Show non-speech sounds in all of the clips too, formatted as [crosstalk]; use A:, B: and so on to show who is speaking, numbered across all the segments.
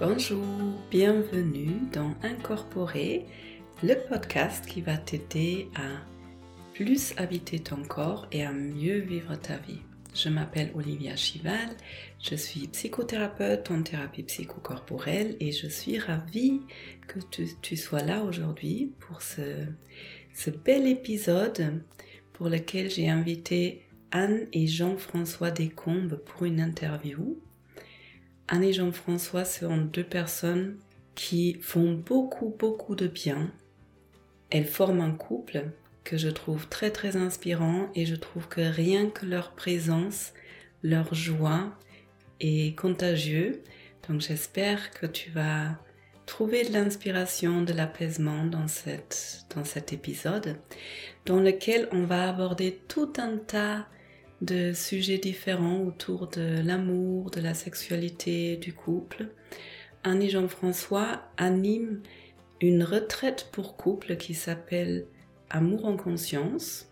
A: Bonjour, bienvenue dans Incorporer, le podcast qui va t'aider à plus habiter ton corps et à mieux vivre ta vie. Je m'appelle Olivia Chival, je suis psychothérapeute en thérapie psychocorporelle et je suis ravie que tu, sois là aujourd'hui pour ce, ce bel épisode pour lequel j'ai invité Anne et Jean-François Descombes pour une interview. Anne et Jean-François sont deux personnes qui font beaucoup, beaucoup de bien. Elles forment un couple que je trouve très, très inspirant et je trouve que rien que leur présence, leur joie est contagieux. Donc j'espère que tu vas trouver de l'inspiration, de l'apaisement dans, dans cet épisode, dans lequel on va aborder tout un tas de sujets différents autour de l'amour, de la sexualité, du couple. Anne et Jean-François animent une retraite pour couple qui s'appelle Amour en conscience.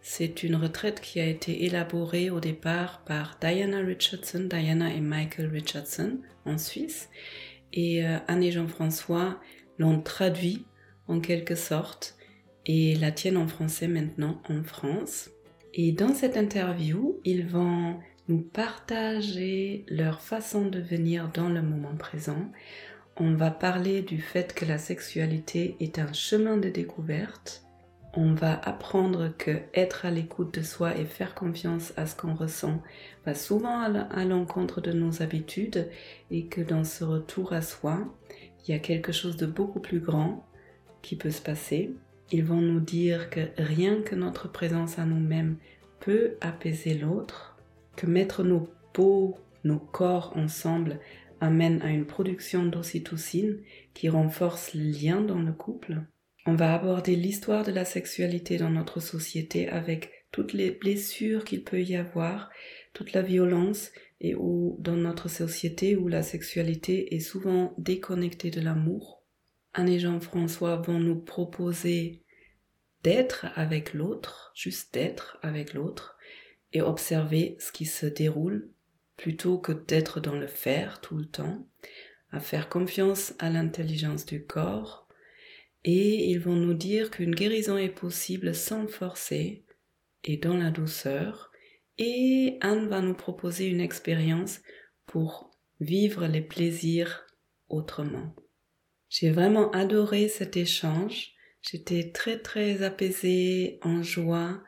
A: C'est une retraite qui a été élaborée au départ par Diana Richardson, Diana et Michael Richardson en Suisse. Et euh, Anne et Jean-François l'ont traduit en quelque sorte et la tiennent en français maintenant en France. Et dans cette interview, ils vont nous partager leur façon de venir dans le moment présent. On va parler du fait que la sexualité est un chemin de découverte. On va apprendre que être à l'écoute de soi et faire confiance à ce qu'on ressent va souvent à l'encontre de nos habitudes et que dans ce retour à soi, il y a quelque chose de beaucoup plus grand qui peut se passer. Ils vont nous dire que rien que notre présence à nous-mêmes peut apaiser l'autre, que mettre nos peaux, nos corps ensemble amène à une production d'ocytocine qui renforce le lien dans le couple. On va aborder l'histoire de la sexualité dans notre société avec toutes les blessures qu'il peut y avoir, toute la violence et où dans notre société où la sexualité est souvent déconnectée de l'amour. Anne et Jean-François vont nous proposer d'être avec l'autre, juste d'être avec l'autre et observer ce qui se déroule plutôt que d'être dans le faire tout le temps, à faire confiance à l'intelligence du corps. Et ils vont nous dire qu'une guérison est possible sans forcer et dans la douceur. Et Anne va nous proposer une expérience pour vivre les plaisirs autrement. J'ai vraiment adoré cet échange J'étais très très apaisée, en joie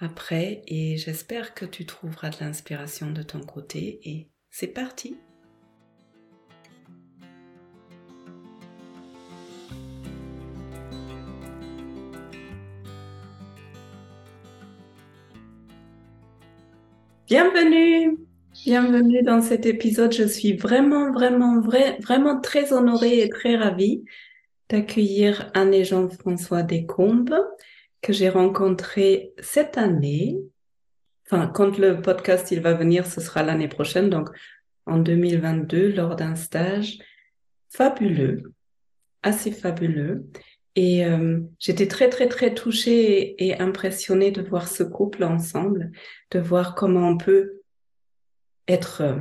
A: après et j'espère que tu trouveras de l'inspiration de ton côté et c'est parti Bienvenue Bienvenue dans cet épisode. Je suis vraiment, vraiment, vraiment très honorée et très ravie d'accueillir Anne et Jean-François Descombes, que j'ai rencontré cette année. Enfin, quand le podcast il va venir, ce sera l'année prochaine, donc en 2022, lors d'un stage fabuleux, assez fabuleux. Et euh, j'étais très, très, très touchée et, impressionnée de voir ce couple ensemble, de voir comment on peut être euh,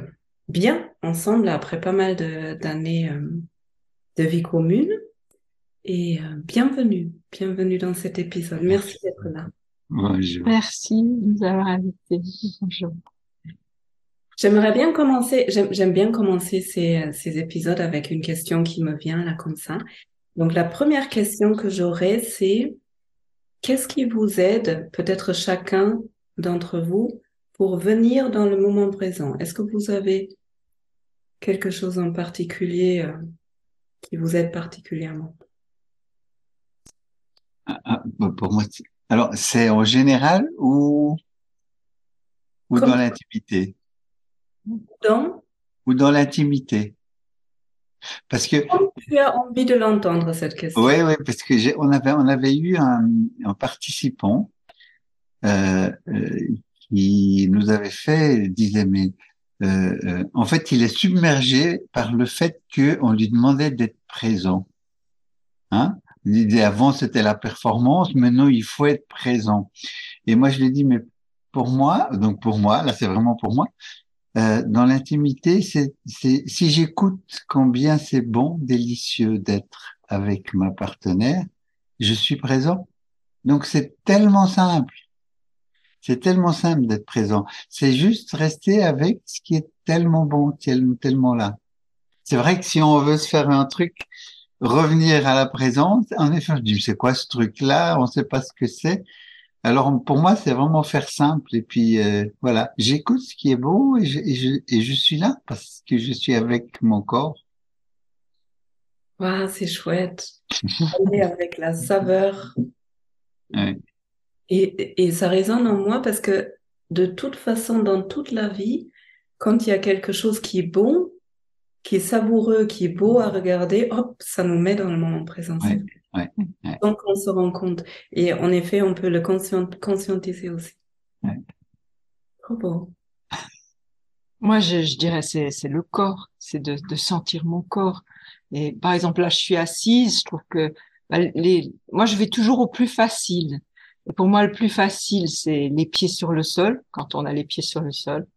A: bien ensemble après pas mal d'années euh, de vie commune et euh, bienvenue, bienvenue dans cet épisode. Merci d'être là.
B: Merci de nous avoir invités. Bonjour.
A: J'aimerais bien commencer, j'aime bien commencer ces, ces épisodes avec une question qui me vient là comme ça. Donc la première question que j'aurais, c'est qu'est-ce qui vous aide, peut-être chacun d'entre vous, pour venir dans le moment présent? Est-ce que vous avez quelque chose en particulier euh, qui vous aide particulièrement?
C: Ah, ah, bah, pour moi, alors c'est en général ou ou dans l'intimité?
A: Dans?
C: Ou dans l'intimité? Parce que
A: tu as envie de l'entendre cette question.
C: Oui, oui, parce que j'ai, on avait on avait eu un, un participant euh, euh, qui nous avait fait disait mais euh, euh, en fait il est submergé par le fait que on lui demandait d'être présent. Hein? L'idée avant, c'était la performance. Maintenant, il faut être présent. Et moi, je l'ai dit, mais pour moi, donc pour moi, là, c'est vraiment pour moi, euh, dans l'intimité, c'est si j'écoute combien c'est bon, délicieux d'être avec ma partenaire, je suis présent. Donc c'est tellement simple. C'est tellement simple d'être présent. C'est juste rester avec ce qui est tellement bon, tellement là. C'est vrai que si on veut se faire un truc, revenir à la présence, en effet, je dis, c'est quoi ce truc-là? On ne sait pas ce que c'est. Alors pour moi, c'est vraiment faire simple. Et puis euh, voilà, j'écoute ce qui est beau et je, et, je, suis là parce que je suis avec mon corps.
A: c'est chouette. [laughs] avec la saveur. Et, et ça résonne en moi parce que de toute façon, dans toute la vie, quand il y a quelque chose qui est bon, qui est savoureux, qui est beau à regarder, hop, ça nous met dans le moment présent.
C: Ouais,
A: Donc on se rend compte. Et en effet, on peut le conscientiser aussi. Trop beau. [laughs]
B: Moi, je, je dirais c'est c'est le corps, c'est de, de sentir mon corps. Et par exemple, là, je suis assise, je trouve que bah, les, moi, je vais toujours au plus facile. Et pour moi, le plus facile, c'est les pieds sur le sol, quand on a les pieds sur le sol.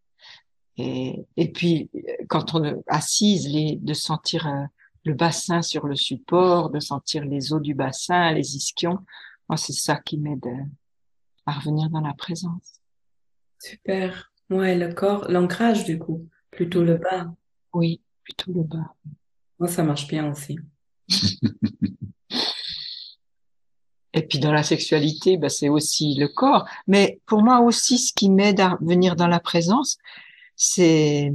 B: Et, et puis, quand on assise, les, de sentir euh, le bassin sur le support, de sentir les eaux du bassin, les ischions. Moi, c'est ça qui m'aide euh, à revenir dans la présence.
A: Super. Ouais, le corps, l'ancrage du coup, plutôt le bas.
B: Oui, plutôt le bas.
A: Moi, ça marche bien aussi. [laughs]
B: Et puis dans la sexualité, bah, c'est aussi le corps. Mais pour moi aussi, ce qui m'aide à venir dans la présence, c'est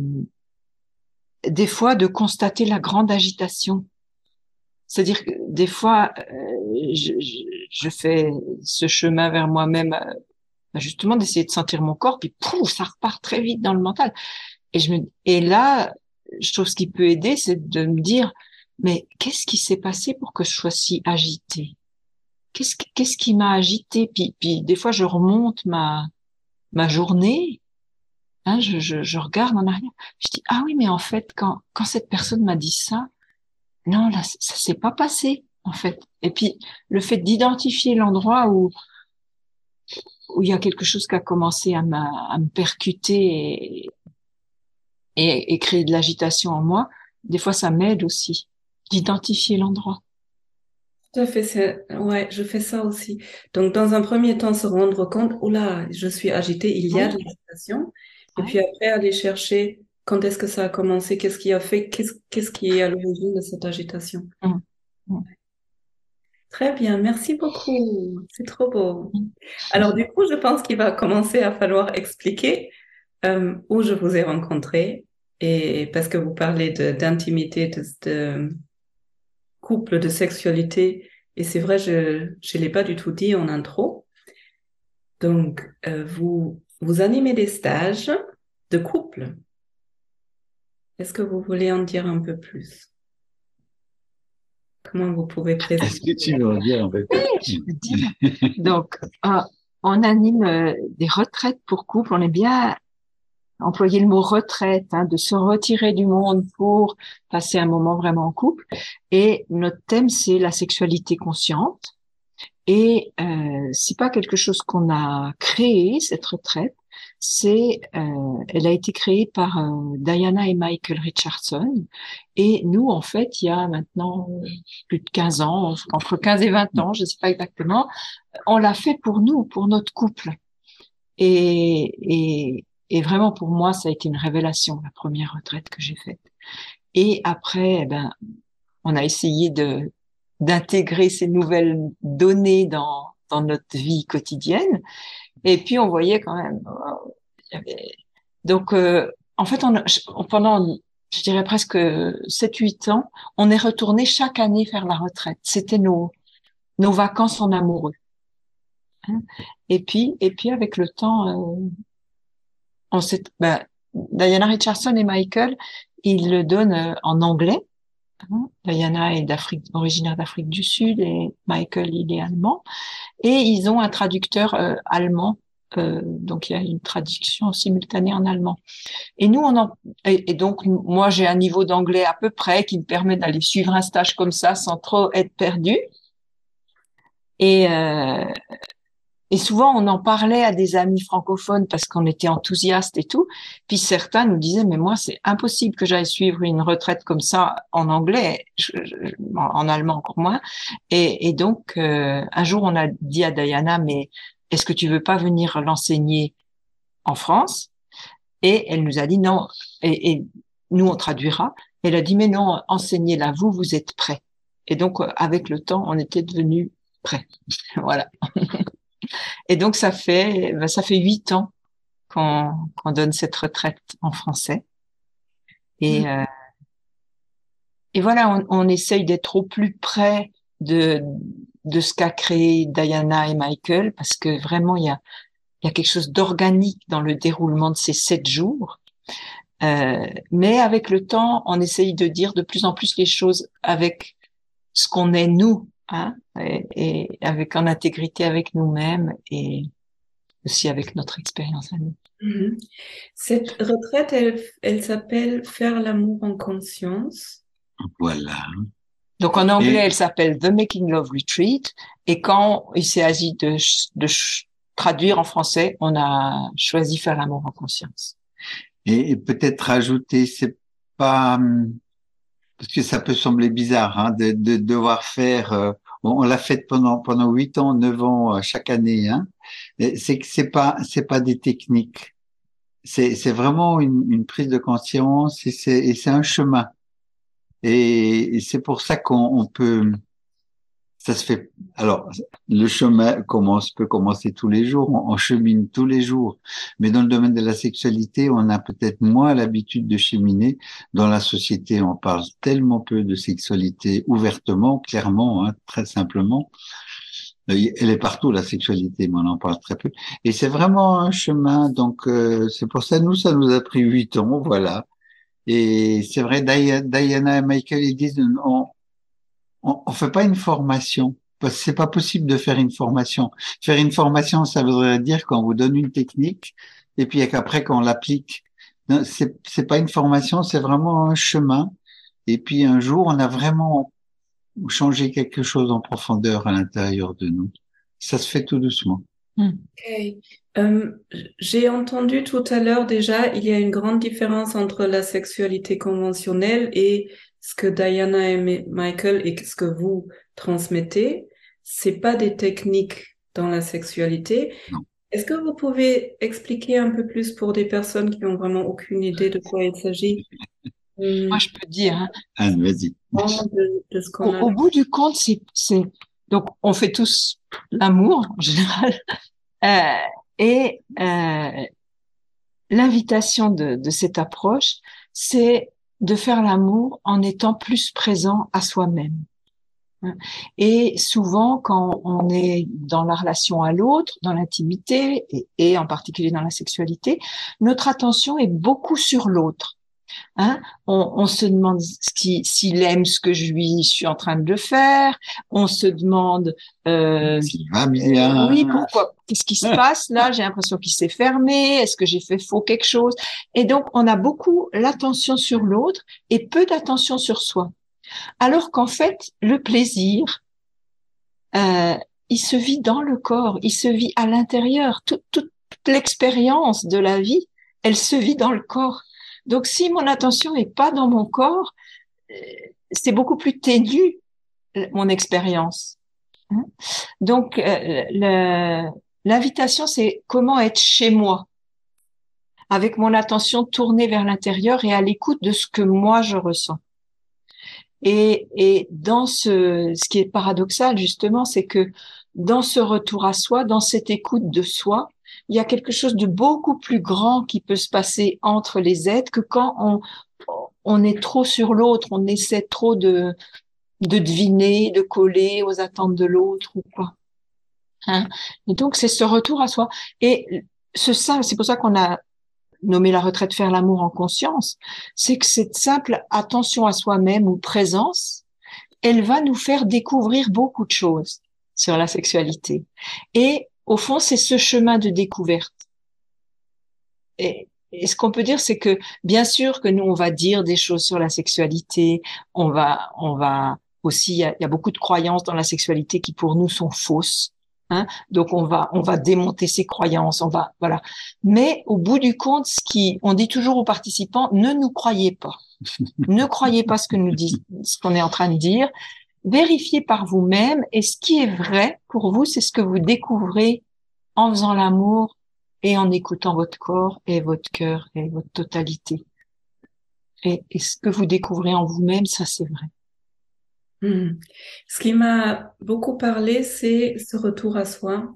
B: des fois de constater la grande agitation. C'est-à-dire que des fois, euh, je, je, fais ce chemin vers moi-même, euh, justement d'essayer de sentir mon corps, puis pouf, ça repart très vite dans le mental. Et je me, et là, je trouve ce qui peut aider, c'est de me dire, mais qu'est-ce qui s'est passé pour que je sois si agitée? Qu'est-ce qu'est-ce qui m'a agitée? Puis, puis des fois, je remonte ma ma journée Hein, je, je, je, regarde en arrière. Je dis ah oui, mais en fait, quand quand cette personne m'a dit ça, non là, ça s'est pas passé en fait. Et puis le fait d'identifier l'endroit où où il y a quelque chose qui a commencé à, à me percuter et, et, et créer de l'agitation en moi, des fois ça m'aide aussi d'identifier l'endroit.
A: Tout à fait, ouais, je fais ça aussi. Donc, dans un premier temps, se rendre compte, là, je suis agitée, il y a de l'agitation. Et puis après, aller chercher quand est-ce que ça a commencé, qu'est-ce qui a fait, qu'est-ce qui est à l'origine de cette agitation. Mmh. Mmh. Très bien, merci beaucoup. C'est trop beau. Mmh. Alors du coup, je pense qu'il va commencer à falloir expliquer euh, où je vous ai rencontré et parce que vous parlez d'intimité, de, de, couple, de sexualité et c'est vrai, je je l'ai pas du tout dit en intro. Donc euh, vous vous animez des stages de couple. Est-ce que vous voulez en dire un peu plus? Comment vous pouvez présenter
C: Est-ce que tu veux en dire un peu
B: plus Donc, euh, on anime euh, des retraites pour couple. On est bien employer le mot retraite, hein, de se retirer du monde pour passer un moment vraiment en couple. Et notre thème, c'est la sexualité consciente. Et euh, c'est pas quelque chose qu'on a créé cette retraite. C'est, euh, elle a été créée par euh, Diana et Michael Richardson. Et nous, en fait, il y a maintenant plus de 15 ans, entre 15 et 20 ans, je ne sais pas exactement, on l'a fait pour nous, pour notre couple. Et, et, et vraiment, pour moi, ça a été une révélation, la première retraite que j'ai faite. Et après, eh ben, on a essayé de d'intégrer ces nouvelles données dans, dans notre vie quotidienne. Et puis on voyait quand même. Euh, donc euh, en fait, on, pendant je dirais presque 7-8 ans, on est retourné chaque année faire la retraite. C'était nos nos vacances en amoureux. Hein. et puis et puis avec le temps, euh, on s'est ben, Diana Richardson et Michael, ils le donnent en anglais Diana est d'Afrique, originaire d'Afrique du Sud et Michael, il est allemand. Et ils ont un traducteur euh, allemand. Euh, donc il y a une traduction simultanée en allemand. Et nous, on en, et, donc moi j'ai un niveau d'anglais à peu près qui me permet d'aller suivre un stage comme ça sans trop être perdu. Et euh, et souvent, on en parlait à des amis francophones parce qu'on était enthousiastes et tout. Puis certains nous disaient, mais moi, c'est impossible que j'aille suivre une retraite comme ça en anglais, en, allemand encore moins. Et, donc, euh, un jour, on a dit à Diana, mais est-ce que tu veux pas venir l'enseigner en France? Et elle nous a dit non. Et, et nous, on traduira. Elle a dit, mais non, enseignez-la, vous, vous êtes prêts. Et donc, avec le temps, on était devenus prêts. [laughs] voilà. Et donc ça fait ben, ça fait huit ans qu'on donne cette retraite en français. Et mmh. euh, et voilà, on, on essaye d'être au plus près de de ce qu'a créé Diana et Michael parce que vraiment il y a il y a quelque chose d'organique dans le déroulement de ces sept jours. Euh, mais avec le temps, on essaye de dire de plus en plus les choses avec ce qu'on est nous, hein, et, avec en intégrité avec nous-mêmes et aussi avec notre expérience à nous.
A: Mhm. Cette retraite, elle, elle s'appelle Faire l'amour en conscience.
C: Voilà.
B: Donc en anglais, elle s'appelle The Making Love Retreat. Et quand il s'agit de, de traduire en français, on a choisi Faire l'amour en conscience.
C: Et, peut-être rajouter, c'est pas hum, parce que ça peut sembler bizarre hein, de, de, devoir faire. Euh, on, l'a fait pendant pendant huit ans, neuf ans euh, chaque année. Hein, c'est que c'est pas c'est pas des techniques. C'est c'est vraiment une, une prise de conscience et c'est et c'est un chemin. Et, et c'est pour ça qu'on peut ça se fait. Alors, le chemin commence peut commencer tous les jours, on, chemine tous les jours. Mais dans le domaine de la sexualité, on a peut-être moins l'habitude de cheminer. Dans la société, on parle tellement peu de sexualité ouvertement, clairement, hein, très simplement. Elle est partout la sexualité, mais on en parle très peu. Et c'est vraiment un chemin. Donc, euh, c'est pour ça nous, ça nous a pris huit ans, voilà. Et c'est vrai, Diana et Michael, ils disent, on, on, on fait pas une formation parce que c'est pas possible de faire une formation. Faire une formation, ça voudrait dire qu'on vous donne une technique et puis qu'après qu'on l'applique. C'est c'est pas une formation, c'est vraiment un chemin. Et puis un jour, on a vraiment changé quelque chose en profondeur à l'intérieur de nous. Ça se fait tout doucement.
A: Hmm. Okay. Euh, J'ai entendu tout à l'heure déjà, il y a une grande différence entre la sexualité conventionnelle et ce que Diana et Michael et ce que vous transmettez, c'est pas des techniques dans la sexualité. Est-ce que vous pouvez expliquer un peu plus pour des personnes qui ont vraiment aucune idée de quoi il s'agit? [laughs]
B: Moi, je peux dire. Hein.
C: Ah, vas-y.
B: au, bout du compte, c'est donc on fait tous l'amour en général, [laughs] euh, et euh, l'invitation de, de cette approche, c'est de faire l'amour en étant plus présent à soi-même. Et souvent, quand on est dans la relation à l'autre, dans l'intimité et, en particulier dans la sexualité, notre attention est beaucoup sur l'autre. Hein on, on, se demande s'il aime ce que je lui suis en train de le faire. On se demande
C: euh, s'il va bien?
B: Oui, pourquoi Qu'est-ce qui se passe là? J'ai l'impression qu'il s'est fermé. Est-ce que j'ai fait faux quelque chose? Et donc, on a beaucoup l'attention sur l'autre et peu d'attention sur soi. Alors qu'en fait, le plaisir, euh, il se vit dans le corps, il se vit à l'intérieur. Toute, toute l'expérience de la vie, elle se vit dans le corps. Donc, si mon attention est pas dans mon corps, euh, c'est beaucoup plus ténu mon expérience. Hein? Donc, euh, l'invitation, c'est comment être chez moi, avec mon attention tournée vers l'intérieur et à l'écoute de ce que moi je ressens. Et, et dans ce, ce qui est paradoxal justement, c'est que dans ce retour à soi, dans cette écoute de soi, il y a quelque chose de beaucoup plus grand qui peut se passer entre les êtres que quand on, on est trop sur l'autre, on essaie trop de, de deviner, de coller aux attentes de l'autre ou quoi. Hein Et donc c'est ce retour à soi. Et ce ça, c'est pour ça qu'on a nommé la retraite faire l'amour en conscience, c'est que cette simple attention à soi-même ou présence, elle va nous faire découvrir beaucoup de choses sur la sexualité. Et au fond, c'est ce chemin de découverte. Et, ce qu'on peut dire, c'est que bien sûr que nous, on va dire des choses sur la sexualité, on va, on va aussi, il y a, beaucoup de croyances dans la sexualité qui pour nous sont fausses. Hein Donc on va on va démonter ses croyances, on va voilà. Mais au bout du compte, ce qui on dit toujours aux participants, ne nous croyez pas, ne croyez pas ce que nous dit, ce qu'on est en train de dire. Vérifiez par vous-même et ce qui est vrai pour vous, c'est ce que vous découvrez en faisant l'amour et en écoutant votre corps et votre cœur et votre totalité. Et, ce que vous découvrez en vous-même, ça c'est vrai.
A: Hmm. Ce qui m'a beaucoup parlé, c'est ce retour à soi.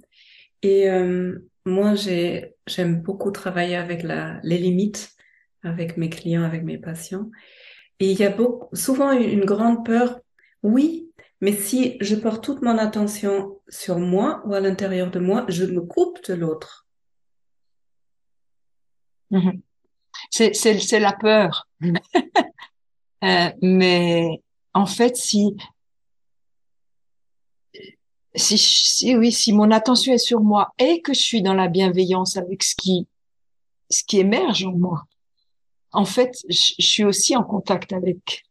A: Et euh, moi, j'ai, j'aime beaucoup travailler avec la, les limites, avec mes clients, avec mes patients. Et il y a beaucoup, souvent une grande peur. Oui, mais si je porte toute mon attention sur moi ou à l'intérieur de moi, je me coupe de l'autre.
B: Mhm. C'est, la peur. [laughs] euh, mais en fait, si, si, si, oui, si mon attention est sur moi et que je suis dans la bienveillance avec ce qui, ce qui émerge en moi, en fait, je, suis aussi en contact avec,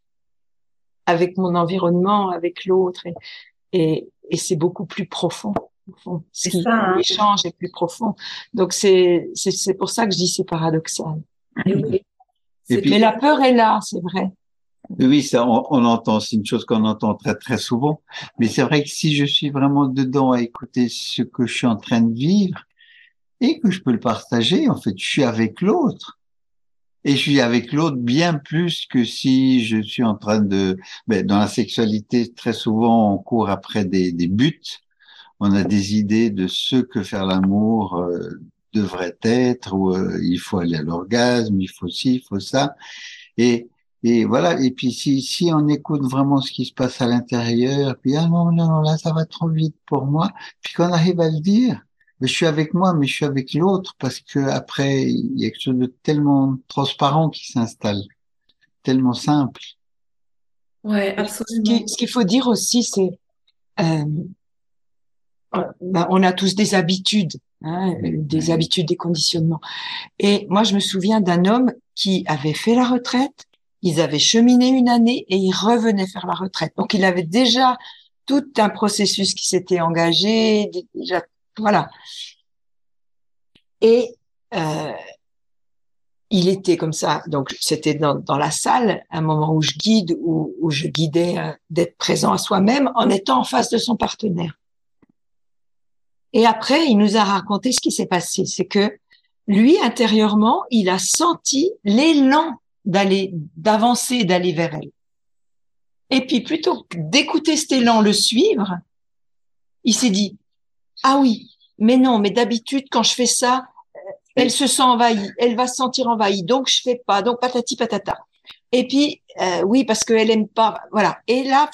B: avec mon environnement, avec l'autre, et, et, et c'est beaucoup plus profond. Ce qui hein. l'échange est plus profond. Donc c'est c'est pour ça que je dis c'est paradoxal. Et mais la peur est là, c'est vrai.
C: Oui, ça, on, on entend, c'est une chose qu'on entend très très souvent. Mais c'est vrai que si je suis vraiment dedans à écouter ce que je suis en train de vivre et que je peux le partager, en fait, je suis avec l'autre. Et je suis avec l'autre bien plus que si je suis en train de... Ben, dans la sexualité, très souvent, on court après des, des buts. On a des idées de ce que faire l'amour euh, devrait être, ou euh, il faut aller à l'orgasme, il faut ci, il faut ça. Et et voilà. Et puis si, si on écoute vraiment ce qui se passe à l'intérieur, puis ah non, non, là ça va trop vite pour moi. Puis qu'on arrive à le dire, je suis avec moi, mais je suis avec l'autre parce que après il y a quelque chose de tellement transparent qui s'installe, tellement simple.
A: Ouais, absolument.
B: Ce qu'il faut dire aussi, c'est euh, ben, on a tous des habitudes, hein, des habitudes, des conditionnements. Et moi, je me souviens d'un homme qui avait fait la retraite ils avaient cheminé une année et ils revenaient faire la retraite. Donc il avait déjà tout un processus qui s'était engagé, déjà voilà. Et euh, il était comme ça. Donc c'était dans, dans, la salle, un moment où je guide, où, où je guidais euh, d'être présent à soi-même en étant en face de son partenaire. Et après, il nous a raconté ce qui s'est passé. C'est que lui, intérieurement, il a senti l'élan d'aller, d'avancer, d'aller vers elle. Et puis, plutôt que d'écouter cet élan, le suivre, il s'est dit, ah oui, mais non, mais d'habitude, quand je fais ça, elle se sent envahie, elle va se sentir envahie, donc je fais pas, donc patati patata. Et puis, euh, oui, parce qu'elle aime pas, voilà. Et là,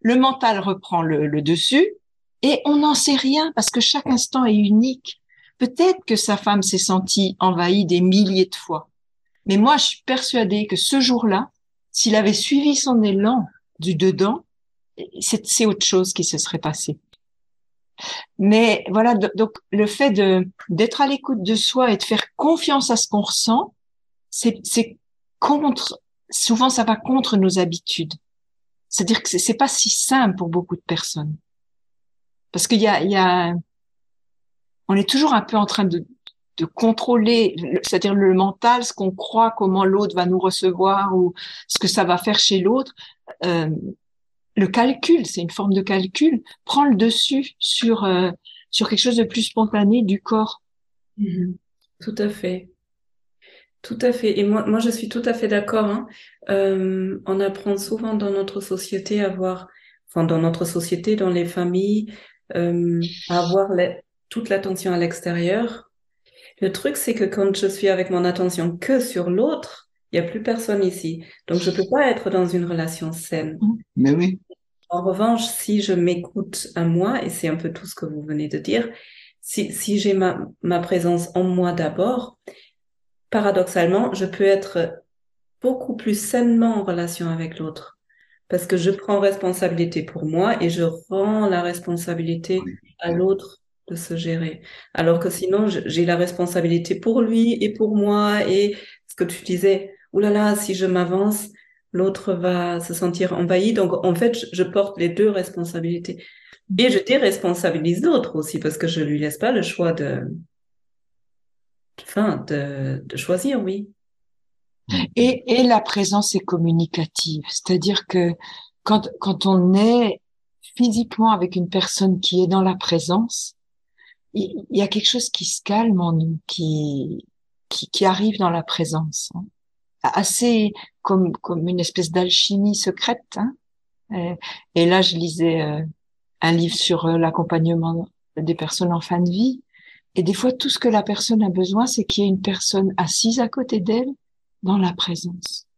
B: le mental reprend le, le dessus et on n'en sait rien parce que chaque instant est unique. Peut-être que sa femme s'est sentie envahie des milliers de fois. Mais moi, je suis persuadée que ce jour-là, s'il avait suivi son élan du dedans, c'est autre chose qui se serait passé. Mais voilà, donc le fait de d'être à l'écoute de soi et de faire confiance à ce qu'on ressent, c'est contre. Souvent, ça va contre nos habitudes. C'est-à-dire que c'est pas si simple pour beaucoup de personnes, parce qu'il y a, il y a, on est toujours un peu en train de de contrôler, c'est-à-dire le mental, ce qu'on croit, comment l'autre va nous recevoir ou ce que ça va faire chez l'autre. Euh, le calcul, c'est une forme de calcul, prend le dessus sur euh, sur quelque chose de plus spontané du corps.
A: Mm-hmm. Tout à fait. Tout à fait. Et moi, moi je suis tout à fait d'accord. Hein. Euh, on apprend souvent dans notre société à avoir, enfin dans notre société, dans les familles, euh, à avoir toute l'attention à l'extérieur le truc, c'est que quand je suis avec mon attention que sur l'autre, il n'y a plus personne ici. Donc, je ne peux pas être dans une relation saine.
C: Mais oui.
A: En revanche, si je m'écoute à moi, et c'est un peu tout ce que vous venez de dire, si, si j'ai ma, ma présence en moi d'abord, paradoxalement, je peux être beaucoup plus sainement en relation avec l'autre. Parce que je prends responsabilité pour moi et je rends la responsabilité à l'autre de se gérer. Alors que sinon, j'ai la responsabilité pour lui et pour moi et ce que tu disais, oulala, si je m'avance, l'autre va se sentir envahi. Donc, en fait, je porte les deux responsabilités. Et je déresponsabilise l'autre aussi parce que je lui laisse pas le choix de, enfin, de, choisir, oui.
B: Et, et la présence est communicative, c'est-à-dire que quand, quand on est physiquement avec une personne qui est dans la présence, il, y a quelque chose qui se calme en nous, qui, qui, qui arrive dans la présence. Hein. Assez comme, comme une espèce d'alchimie secrète. Hein. Et, et, là, je lisais euh, un livre sur euh, l'accompagnement des personnes en fin de vie. Et des fois, tout ce que la personne a besoin, c'est qu'il y ait une personne assise à côté d'elle dans la présence.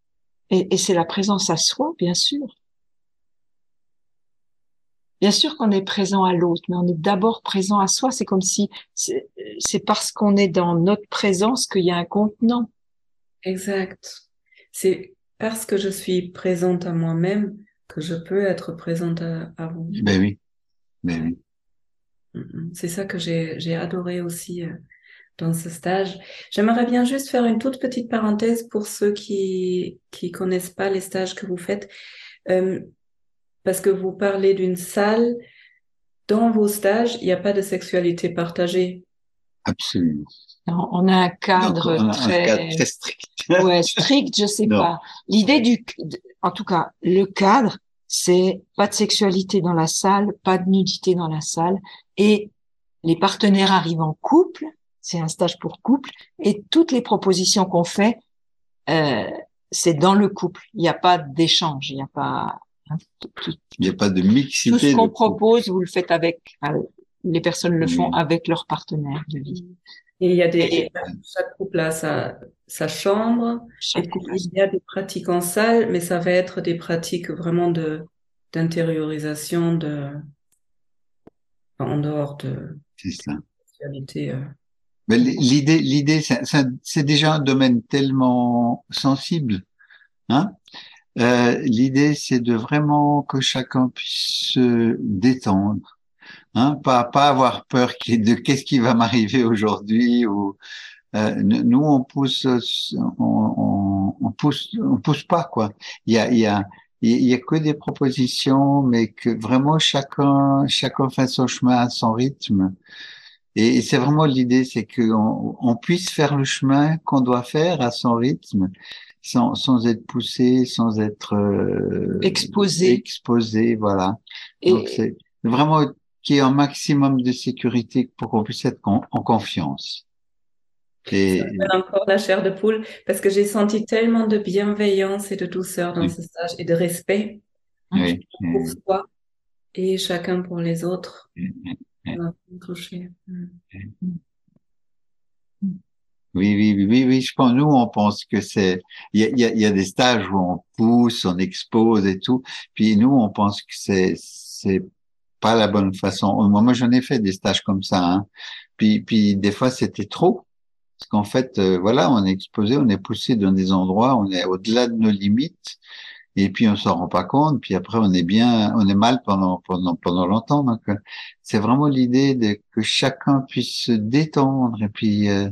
B: Et, et c'est la présence à soi, bien sûr. Bien sûr qu'on est présent à l'autre, mais on est d'abord présent à soi. C'est comme si c'est parce qu'on est dans notre présence qu'il y a un contenant.
A: Exact. C'est parce que je suis présente à moi-même que je peux être présente à, à vous.
C: Ben oui. Ben oui.
A: C'est ça que j'ai adoré aussi euh, dans ce stage. J'aimerais bien juste faire une toute petite parenthèse pour ceux qui qui connaissent pas les stages que vous faites, euh, parce que vous parlez d'une salle. Dans vos stages, il n'y a pas de sexualité partagée.
C: Absolument.
B: on a un cadre, très...
C: strict. [laughs]
B: ouais, [laughs] strict, je sais pas. L'idée du, en tout cas, le cadre, c'est pas de sexualité dans la salle, pas de nudité dans la salle, et les partenaires arrivent en couple, c'est un stage pour couple, et toutes les propositions qu'on fait, euh, c'est dans le couple. Il n'y a pas d'échange, il n'y a pas.
C: Hein, il n'y a pas de mixité.
B: Tout ce qu'on propose, vous le faites avec. Les personnes le font avec leur partenaire de vie.
A: Et il y a des chaque couple a sa, sa chambre. il y a des pratiques en salle, mais ça va être des pratiques vraiment de d'intériorisation de en dehors de
C: c'est ça.
A: sexualité. Euh.
C: L'idée, l'idée, c'est déjà un domaine tellement sensible, hein. Euh, l'idée, c'est de vraiment que chacun puisse se détendre, hein, pas pas avoir peur de qu'est-ce qui va m'arriver aujourd'hui ou euh, nous on pousse, on, on, pousse, on pousse pas quoi. Il y a, il y a il y a que des propositions, mais que vraiment chacun, chacun fait son chemin à son rythme. Et c'est vraiment l'idée, c'est qu'on on puisse faire le chemin qu'on doit faire à son rythme, sans, sans être poussé, sans être euh,
B: exposé.
C: Exposé, voilà. Et... Donc c'est vraiment qu'il y ait un maximum de sécurité pour qu'on puisse être en confiance.
A: Et... Ça encore la chair de poule parce que j'ai senti tellement de bienveillance et de douceur dans ce stage et de respect
C: oui.
A: pour soi et chacun pour les autres.
C: Oui, oui, oui, oui, je pense, nous, on pense que c'est, il y a, y, a, y a, des stages où on pousse, on expose et tout, puis nous, on pense que c'est, c'est pas la bonne façon. Moi, j'en ai fait des stages comme ça, hein. Puis, puis des fois, c'était trop. Parce qu'en fait, euh, voilà, on est exposé, on est poussé dans des endroits, on est au-delà de nos limites, et puis on s'en rend pas compte, puis après on est bien, on est mal pendant pendant pendant longtemps. Donc euh, c'est vraiment l'idée de que chacun puisse se détendre et puis euh,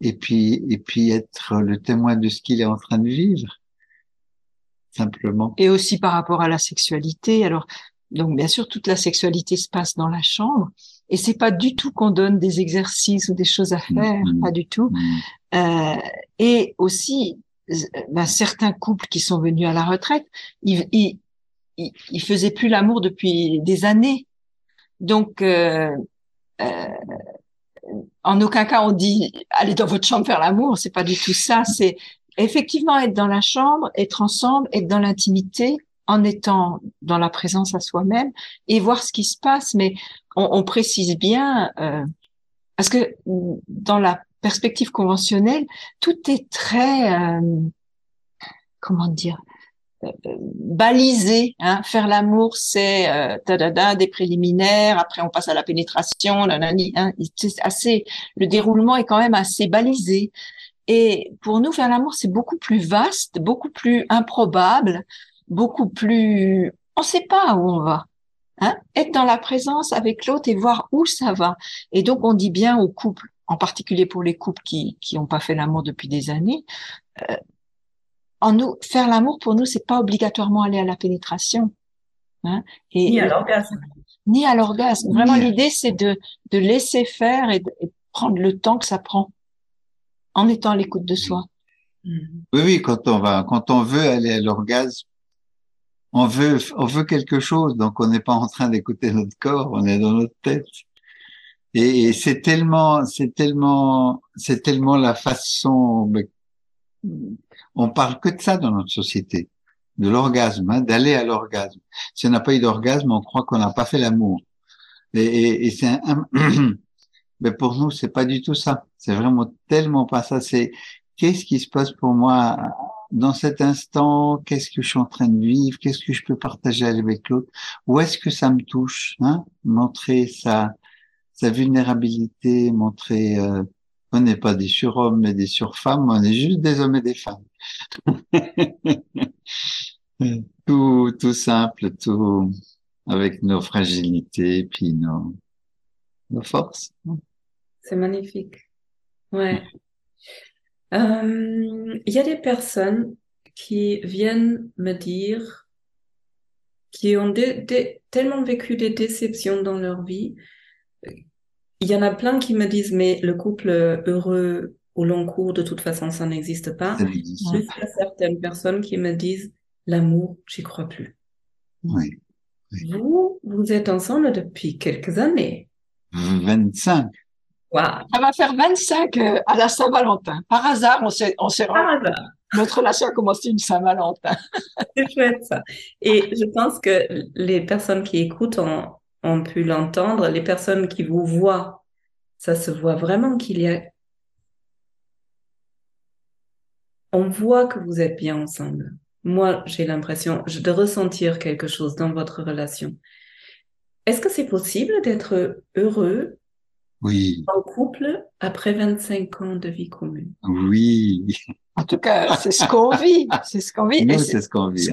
C: et puis et puis être le témoin de ce qu'il est en train de vivre simplement.
B: Et aussi par rapport à la sexualité. Alors donc bien sûr toute la sexualité se passe dans la chambre, et c'est pas du tout qu'on donne des exercices ou des choses à mm, faire, mm, pas du tout. Mm. Euh, et aussi, ben, certains couples qui sont venus à la retraite, ils, ils, ils, faisaient plus l'amour depuis des années. Donc, euh, euh, en aucun cas on dit allez dans votre chambre faire l'amour. C'est pas du tout ça. C'est effectivement être dans la chambre, être ensemble, être dans l'intimité, en étant dans la présence à soi-même et voir ce qui se passe. Mais on, on précise bien, euh, parce que dans la perspective conventionnelle, tout est très, euh, comment dire, euh, balisé. Hein. Faire l'amour, c'est euh, des préliminaires. Après, on passe à la pénétration. hein. C'est assez. Le déroulement est quand même assez balisé. Et pour nous, faire l'amour, c'est beaucoup plus vaste, beaucoup plus improbable, beaucoup plus. On ne sait pas où on va. Hein, être dans la présence avec l'autre et voir où ça va. Et donc, on dit bien aux couples, en particulier pour les couples qui qui n'ont pas fait l'amour depuis des années, euh, en nous, faire l'amour pour nous, c'est pas obligatoirement aller à la pénétration.
A: Hein, et, ni à l'orgasme.
B: Ni à l'orgasme. Vraiment, l'idée, c'est de, de laisser faire et de, prendre le temps que ça prend en étant à l'écoute de soi.
C: Oui, oui, quand on va, quand on veut aller à l'orgasme, on veut, on veut quelque chose, donc on n'est pas en train d'écouter notre corps, on est dans notre tête. Et, c'est tellement, c'est tellement, c'est tellement la façon, on parle que de ça dans notre société, de l'orgasme, hein, d'aller à l'orgasme. Si on n'a pas eu d'orgasme, on croit qu'on n'a pas fait l'amour. Et, et, et c'est un, [clears throat] mais pour nous, c'est pas du tout ça. C'est vraiment tellement pas ça. C'est qu'est-ce qui se passe pour moi dans cet instant, qu'est-ce que je suis en train de vivre, qu'est-ce que je peux partager avec l'autre, où est-ce que ça me touche, hein? Montrer sa, sa vulnérabilité, montrer, euh, on n'est pas des surhommes et des surfemmes, on est juste des hommes et des femmes. [laughs] tout, tout simple, tout avec nos fragilités, puis nos, nos forces.
A: C'est magnifique. Ouais. Euh, il y a des personnes qui viennent me dire qui ont tellement vécu des déceptions dans leur vie. Il y en a plein qui me disent mais le couple heureux au long cours de toute façon ça n'existe pas. Il y a certaines personnes qui me disent l'amour j'y crois plus.
C: Oui.
A: Vous vous êtes ensemble depuis quelques années.
C: 25.
B: Ça va faire 25 euh, à la Saint-Valentin. Par hasard, on s'est, on s'est Notre relation a commencé une Saint-Valentin. [laughs]
A: C'est chouette ça. Et je pense que les personnes qui écoutent ont, ont pu l'entendre. Les personnes qui vous voient, ça se voit vraiment qu'il y a. On voit que vous êtes bien ensemble. Moi, j'ai l'impression de ressentir quelque chose dans votre relation. Est-ce que c'est possible d'être heureux
C: oui.
A: En couple après 25 ans de vie commune.
C: Oui.
B: En tout cas, c'est ce qu'on vit. C'est ce qu'on vit.
C: c'est ce qu'on vit.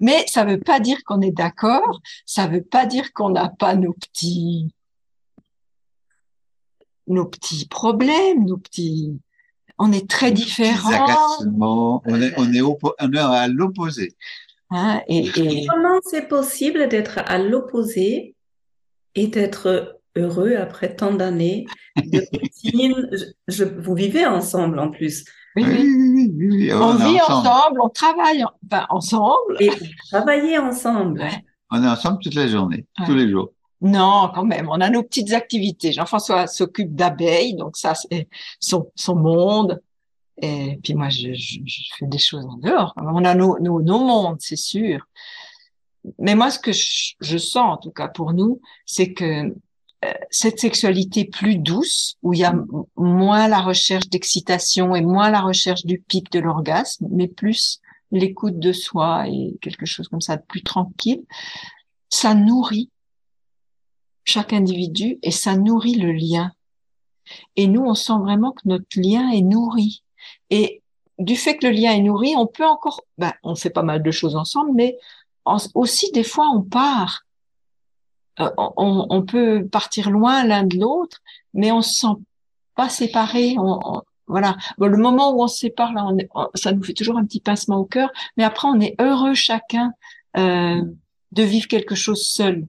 B: Mais ça veut pas dire qu'on est d'accord. Ça veut pas dire qu'on n'a pas nos petits, nos petits problèmes, nos petits, on est très différents.
C: On est, on est, on est à l'opposé.
B: Hein, et, et...
A: Comment c'est possible d'être à l'opposé et d'être heureux après tant d'années de [laughs] routine. Je, vous vivez ensemble en plus.
C: Oui, oui, oui.
B: On, vit ensemble. on travaille ensemble.
A: Et travailler ensemble.
C: On est ensemble toute la journée, tous les jours.
B: Non, quand même, on a nos petites activités. Jean-François s'occupe d'abeilles, donc ça, c'est son, son monde. Et puis moi, je, je, fais des choses en dehors. On a nos, nos, nos mondes, c'est sûr. Mais moi, ce que je, je, sens, en tout cas pour nous, c'est que cette sexualité plus douce, où il y a moins la recherche d'excitation et moins la recherche du pic de l'orgasme, mais plus l'écoute de soi et quelque chose comme ça de plus tranquille, ça nourrit chaque individu et ça nourrit le lien. Et nous, on sent vraiment que notre lien est nourri. Et du fait que le lien est nourri, on peut encore, ben, on fait pas mal de choses ensemble, mais aussi des fois on part euh, on, peut partir loin l'un de l'autre, mais on se sent pas séparés. On, voilà. Bon, le moment où on se sépare, là, ça nous fait toujours un petit pincement au cœur, mais après, on est heureux chacun euh, de vivre quelque chose seul.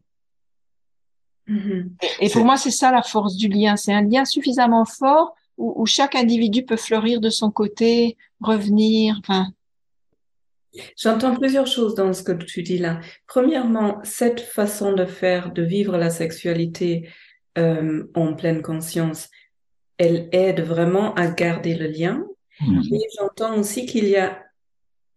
B: Mm-hmm. Et, pour moi, c'est ça la force du lien. C'est un lien suffisamment fort où, où, chaque individu peut fleurir de son côté, revenir. Enfin,
A: J'entends plusieurs choses dans ce que tu dis là. Premièrement, cette façon de faire, de vivre la sexualité euh, en pleine conscience, elle aide vraiment à garder le lien. Mhm. Et j'entends aussi qu'il y a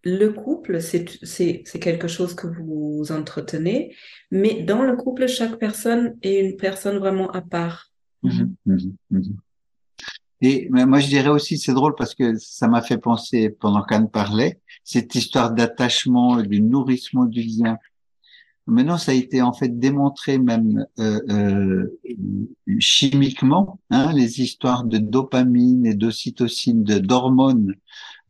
A: le couple, c'est quelque chose que vous entretenez, mais dans le couple, chaque personne est une personne vraiment à part.
C: Mhm. Mhm. Et moi, je dirais aussi, c'est drôle parce que ça m'a fait penser, pendant qu'Anne parlait, cette histoire d'attachement, du nourrissement du lien. Maintenant, ça a été en fait démontré même euh, euh, chimiquement, hein, les histoires de dopamine et d'ocytocine, d'hormones.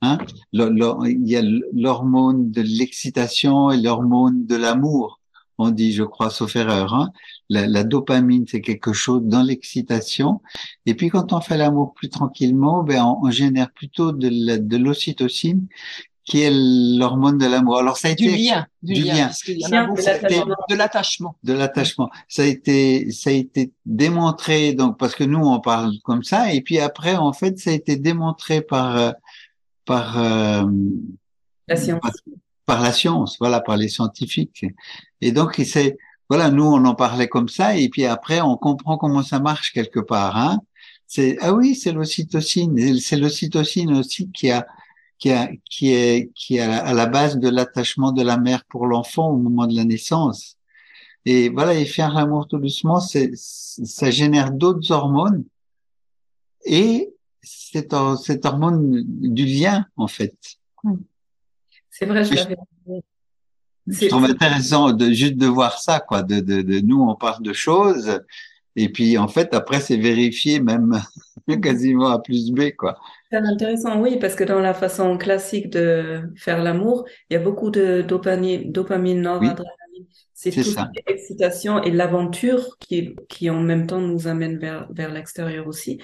C: Hein, il y a l'hormone de l'excitation et l'hormone de l'amour on dit, je crois, sauf erreur. Hein. La, dopamine, c'est quelque chose dans l'excitation. Et puis quand on fait l'amour plus tranquillement, ben on, génère plutôt de l'ocytocine qui est l'hormone de l'amour. Alors ça a
B: Du
C: été
B: lien, du,
C: du
B: lien,
C: lien.
B: parce qu'il y en
A: Lien
B: a
A: de l'attachement.
B: De l'attachement.
C: de l'attachement. Ça a été, ça a été démontré, donc, parce que nous, on parle comme ça, et puis après, en fait, ça a été démontré par, euh, par, euh,
A: La science.
C: par, par la science, voilà, par les scientifiques. Et donc, c'est, voilà, nous, on en parlait comme ça, et puis après, on comprend comment ça marche quelque part, hein. C'est, ah oui, c'est l'ocytocine. C'est l'ocytocine aussi qui a, qui a, qui est, qui est à la, base de l'attachement de la mère pour l'enfant au moment de la naissance. Et voilà, et faire l'amour tout doucement, c'est, ça génère d'autres hormones et cette, cette hormone du lien, en fait.
A: C'est vrai, je l'avais.
C: Je trouve intéressant de juste de voir ça, quoi. De, de, de nous, on parle de choses, et puis en fait, après, c'est vérifié même [laughs] quasiment à plus B, quoi.
A: c'est intéressant, oui, parce que dans la façon classique de faire l'amour, il y a beaucoup de dopamine, dopamine, noradrénaline. C'est
C: c'est
A: toute
C: ça.
A: l'excitation et l'aventure qui, qui en même temps nous amène vers, vers l'extérieur aussi.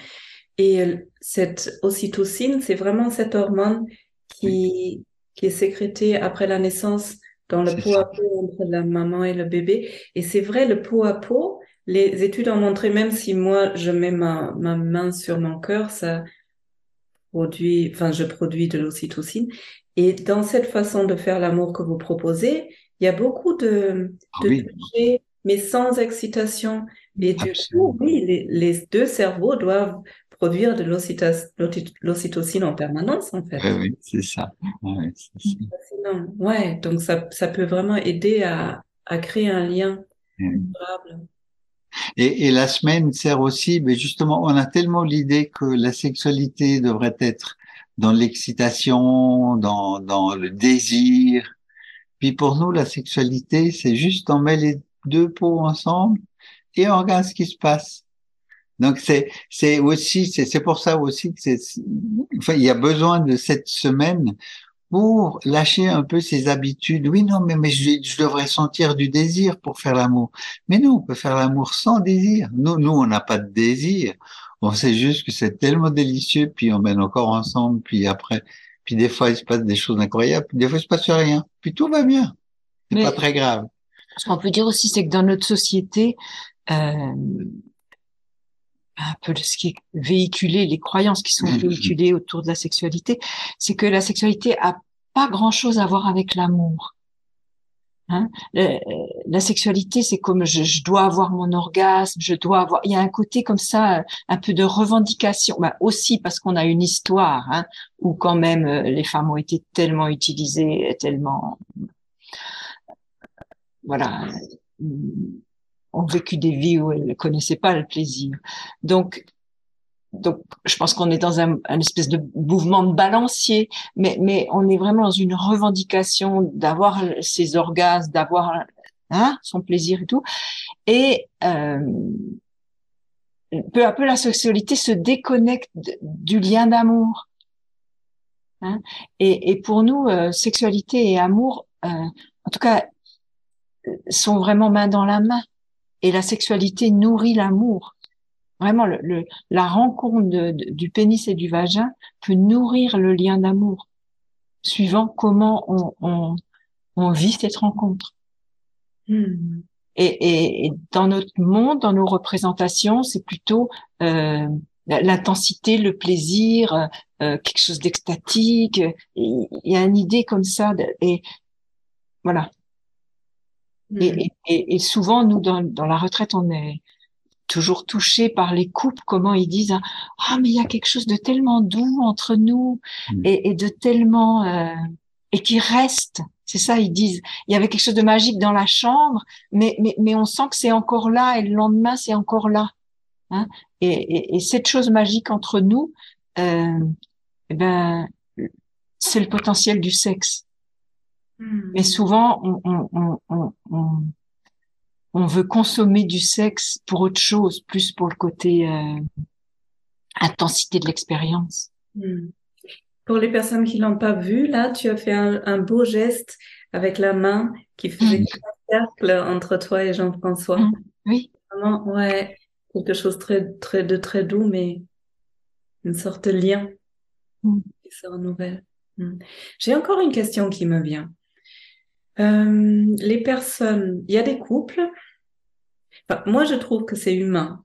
A: Et euh, cette ocytocine, c'est vraiment cette hormone qui, qui est sécrétée après la naissance dans le pot
C: ça.
A: à pot entre la maman et le bébé. Et c'est vrai, le pot à pot, les études ont montré, même si moi je mets ma, ma main sur mon cœur, ça produit, enfin je produis de l'ocytocine. Et dans cette façon de faire l'amour que vous proposez, il y a beaucoup de,
C: Ah
A: de
C: oui,
A: toucher, mais sans excitation. Et du coup, oui, les, les deux cerveaux doivent produire de l'ocytocine en permanence, en fait.
C: oui, oui, c'est ça. Ouais, ça.
A: Donc ça, ça peut vraiment aider à, à créer un lien
C: Ouais.
A: durable.
C: Et, et la semaine sert aussi, mais justement, on a tellement l'idée que la sexualité devrait être dans l'excitation, dans, dans le désir. Puis pour nous, la sexualité, c'est juste on met les deux peaux ensemble et on regarde ce qui se passe. Donc c'est c'est aussi c'est c'est pour ça aussi que c'est enfin il y a besoin de cette semaine pour lâcher un peu ses habitudes. Oui, non, mais, mais je, je devrais sentir du désir pour faire l'amour. Mais nous, on peut faire l'amour sans désir. Nous, nous, on n'a pas de désir. On sait juste que c'est tellement délicieux, puis on mène encore ensemble, puis après, puis des fois, il se passe des choses incroyables, puis des fois, il se passe rien. Puis tout va bien. C'est
B: Mais-
C: pas très grave.
B: Ce qu'on peut dire aussi, c'est que dans notre société, euh, un peu de ce qui est véhiculé, les croyances qui sont
C: Mhm.
B: véhiculées autour de la sexualité, c'est que la sexualité a pas grand-chose à voir avec l'amour. Hein Le- la sexualité, c'est comme je, je dois avoir mon orgasme, je dois avoir. Il y a un côté comme ça, un peu de revendication, bah, aussi parce qu'on a une histoire hein, où quand même euh, les femmes ont été tellement utilisées, tellement voilà, euh, ont vécu des vies où elles ne connaissaient pas le plaisir. Donc, donc, je pense qu'on est dans un, un espèce de mouvement de balancier, mais, mais on est vraiment dans une revendication d'avoir ses orgasmes, d'avoir hein, son plaisir et tout. Et euh, peu à peu, la sexualité se déconnecte du lien d'amour. Hein et, et pour nous, euh, sexualité et amour, euh, en tout cas, sont vraiment main dans la main. Et la sexualité nourrit l'amour. Vraiment, le, le- la rencontre de- de- du pénis et du vagin peut nourrir le lien d'amour, suivant comment on, on, on vit cette rencontre.
A: Hmm.
B: Et, et, et dans notre monde, dans nos représentations, c'est plutôt euh, l'intensité, le plaisir, euh, quelque chose d'extatique. Il y a une idée comme ça. de- et voilà.
A: Hmm.
B: Et, et- et, souvent, nous, dans, dans la retraite, on est toujours touché par les couples, comment ils disent ah Ah, mais il y a quelque chose de tellement doux entre nous
C: Mm.
B: et, et de tellement euh, et qui reste. C'est ça, ils disent. Il y avait quelque chose de magique dans la chambre, mais mais, mais on sent que c'est encore là et le lendemain c'est encore là. Hein et, et, et cette chose magique entre nous, euh, eh ben, c'est le potentiel du sexe.
A: Hmm.
B: Mais souvent, on, on, on, on, on, veut consommer du sexe pour autre chose, plus pour le côté euh, intensité de l'expérience.
A: Hmm. Pour les personnes qui l'ont pas vu, là, tu as fait un, un beau geste avec la main qui faisait
C: Mm.
A: un cercle entre toi et Jean-François.
B: Oui.
A: Vraiment, ouais, quelque chose très, très, de très doux, mais une sorte de lien qui se renouvelle. Hmm. J'ai encore une question qui me vient. Euh, les personnes, il y a des couples. moi, je trouve que c'est humain.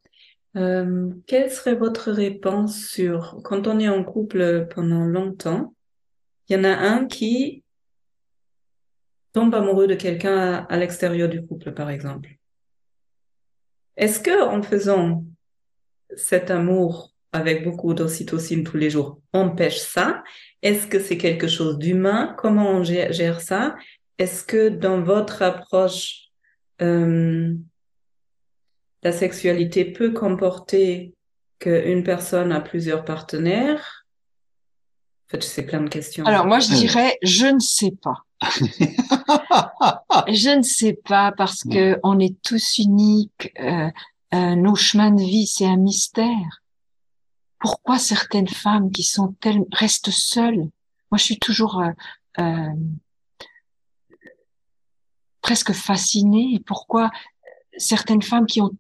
A: Euh, quelle serait votre réponse sur quand on est en couple pendant longtemps, il y en a un qui tombe amoureux de quelqu'un à, l'extérieur du couple, par exemple. Est-ce que en faisant cet amour avec beaucoup d'ocytocine tous les jours empêche ça? Est-ce que c'est quelque chose d'humain? Comment on gère, ça? Est-ce que dans votre approche, euh, la sexualité peut comporter qu'une personne a plusieurs partenaires? En fait, c'est plein de questions.
B: Alors moi, je dirais, je ne sais pas. [laughs] je ne sais pas parce que on est tous uniques. Euh, euh, nos chemins de vie, c'est un mystère. Pourquoi certaines femmes qui sont telles restent seules? Moi, je suis toujours euh, euh presque fascinée. Pourquoi certaines femmes qui ont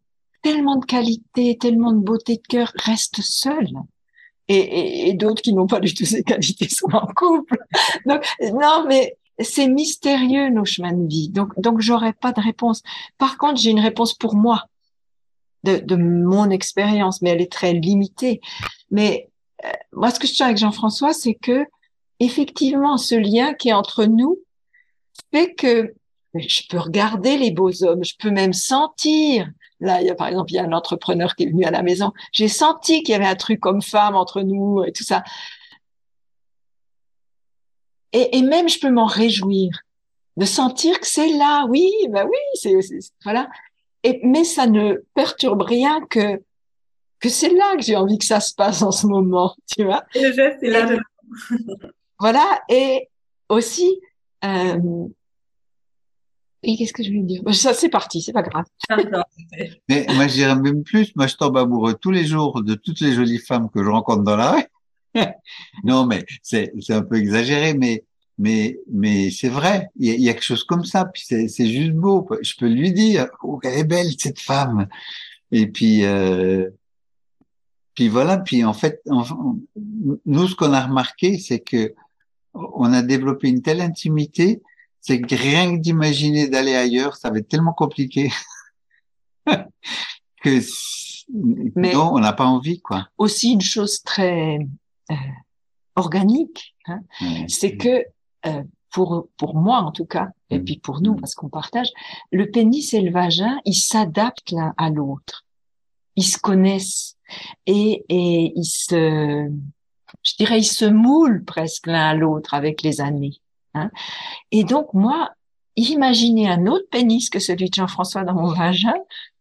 B: tellement de qualités, tellement de beauté de cœur restent seules et, et, et d'autres qui n'ont pas du tout ces qualités sont en couple. [laughs] Donc, non, mais c'est mystérieux nos chemins de vie. Donc, donc j'aurais pas de réponse. Par contre, j'ai une réponse pour moi de, de mon expérience, mais elle est très limitée. Mais euh, moi, ce que je tiens avec Jean-François, c'est que effectivement, ce lien qui est entre nous fait que je peux regarder les beaux hommes, je peux même sentir. Là, il y a par exemple, il y a un entrepreneur qui est venu à la maison. J'ai senti qu'il y avait un truc comme femme entre nous et tout ça et, et même je peux m'en réjouir de sentir que c'est là, oui, ben oui, c'est voilà. Et mais ça ne perturbe rien que que c'est là que j'ai envie que ça se passe en ce moment, [laughs] tu vois.
A: Le geste est là.
B: voilà. Et aussi. Euh, et qu'est-ce que je voulais dire? Ça, c'est parti, c'est pas grave.
C: Mais moi, je dirais même plus. Moi, je tombe amoureux tous les jours de toutes les jolies femmes que je rencontre dans la rue. [laughs] non, mais c'est un peu exagéré, mais mais mais c'est vrai. Il y, a, quelque chose comme ça. Puis c'est juste beau. Je peux lui dire, oh, elle est belle cette femme. Et puis euh, puis voilà. Puis en fait, nous ce qu'on a remarqué, c'est que on a développé une telle intimité, c'est rien que d'imaginer d'aller ailleurs, ça va être tellement compliqué [laughs] que Mais non, on n'a pas envie quoi.
B: Aussi une chose très euh, organique, hein, c'est que euh, pour pour moi en tout cas, et puis pour nous parce qu'on partage, le pénis et le vagin, ils s'adaptent l'un à l'autre, ils se connaissent et et ils se, je dirais, ils se moulent presque l'un à l'autre avec les années. Hein. Et donc moi, imaginer un autre pénis que celui de Jean-François dans mon vagin,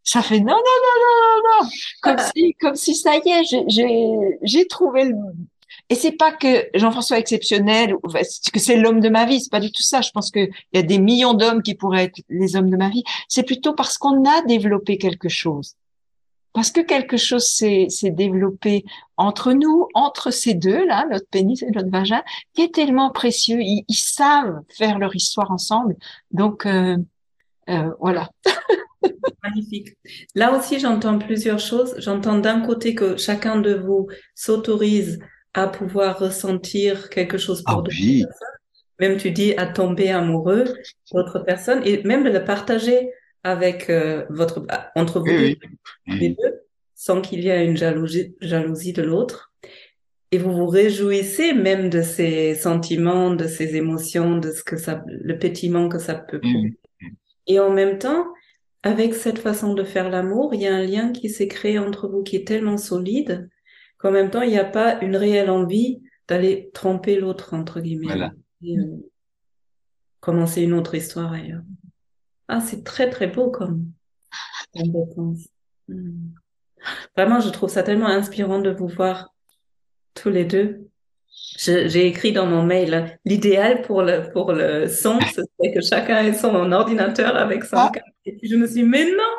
B: ça fait non, non, non, non, non, non. Comme si, comme si ça y est, j'ai, j'ai trouvé le, et c'est pas que Jean-François est exceptionnel, que c'est l'homme de ma vie, c'est pas du tout ça. Je pense qu'il y a des millions d'hommes qui pourraient être les hommes de ma vie. C'est plutôt parce qu'on a développé quelque chose. Parce que quelque chose s'est développé entre nous, entre ces deux-là, notre pénis et notre vagin, qui est tellement précieux. Ils, savent faire leur histoire ensemble. Donc, euh, euh, voilà. [laughs]
A: Magnifique. Là aussi, j'entends plusieurs choses. J'entends d'un côté que chacun de vous s'autorise à pouvoir ressentir quelque chose pour
C: ah,
A: d'autres personnes. Même tu dis à tomber amoureux d'autres personnes et même de le partager avec euh, votre bah, entre vous les deux sans qu'il y ait une jalousie, jalousie de l'autre. Et vous vous réjouissez même de ces sentiments, de ces émotions, de ce que ça, le pétillement que ça peut. Et en même temps, avec cette façon de faire l'amour, il y a un lien qui s'est créé entre vous qui est tellement solide qu'en même temps, il n'y a pas une réelle envie d'aller tromper l'autre, entre guillemets. Et, euh, commencer une autre histoire ailleurs. Ah, c'est très très beau comme hmm. Vraiment, je trouve ça tellement inspirant de vous voir tous les deux. J'ai écrit dans mon mail, l'idéal pour le, pour le son, c'est que chacun ait son ordinateur avec son ah. Et puis je me suis dit, mais non,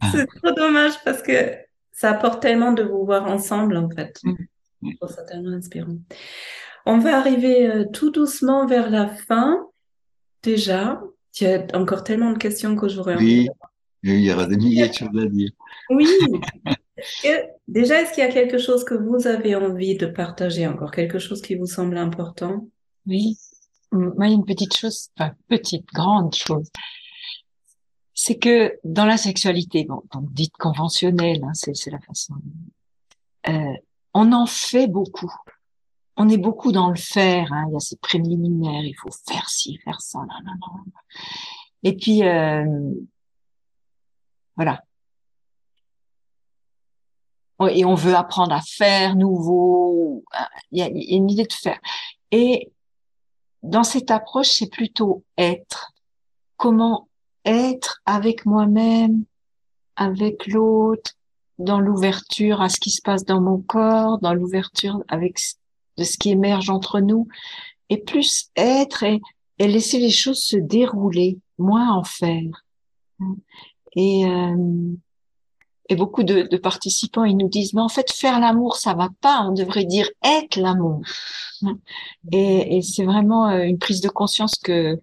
A: ah. c'est trop dommage parce que ça apporte tellement de vous voir ensemble, en fait. Mm. Je trouve ça tellement inspirant. On va arriver euh, tout doucement vers la fin. Déjà, il y a encore tellement de questions que j'aurais
C: oui. il y aura des milliers de choses à dire.
A: Oui. déjà, est-ce qu'il y a quelque chose que vous avez envie de partager? Encore, quelque chose qui vous semble important?
B: Oui. Moi, il y a une petite chose, enfin petite, grande chose, c'est que dans la sexualité, bon, donc dite conventionnelle, hein, c'est la façon, euh, on en fait beaucoup. On est beaucoup dans le faire. Hein, il y a ces préliminaires, il faut faire ci, faire ça, non, non, non. Et puis euh, voilà. Et on veut apprendre à faire nouveau. Il y a une idée de faire. Et dans cette approche, c'est plutôt être. Comment être avec moi-même, avec l'autre, dans l'ouverture à ce qui se passe dans mon corps, dans l'ouverture avec de ce qui émerge entre nous, et plus être et, et laisser les choses se dérouler, moins en faire. Et, euh, et beaucoup de, de, participants, ils nous disent, mais en fait, faire l'amour, ça va pas, on devrait dire être l'amour. Et, et c'est vraiment euh, une prise de conscience que,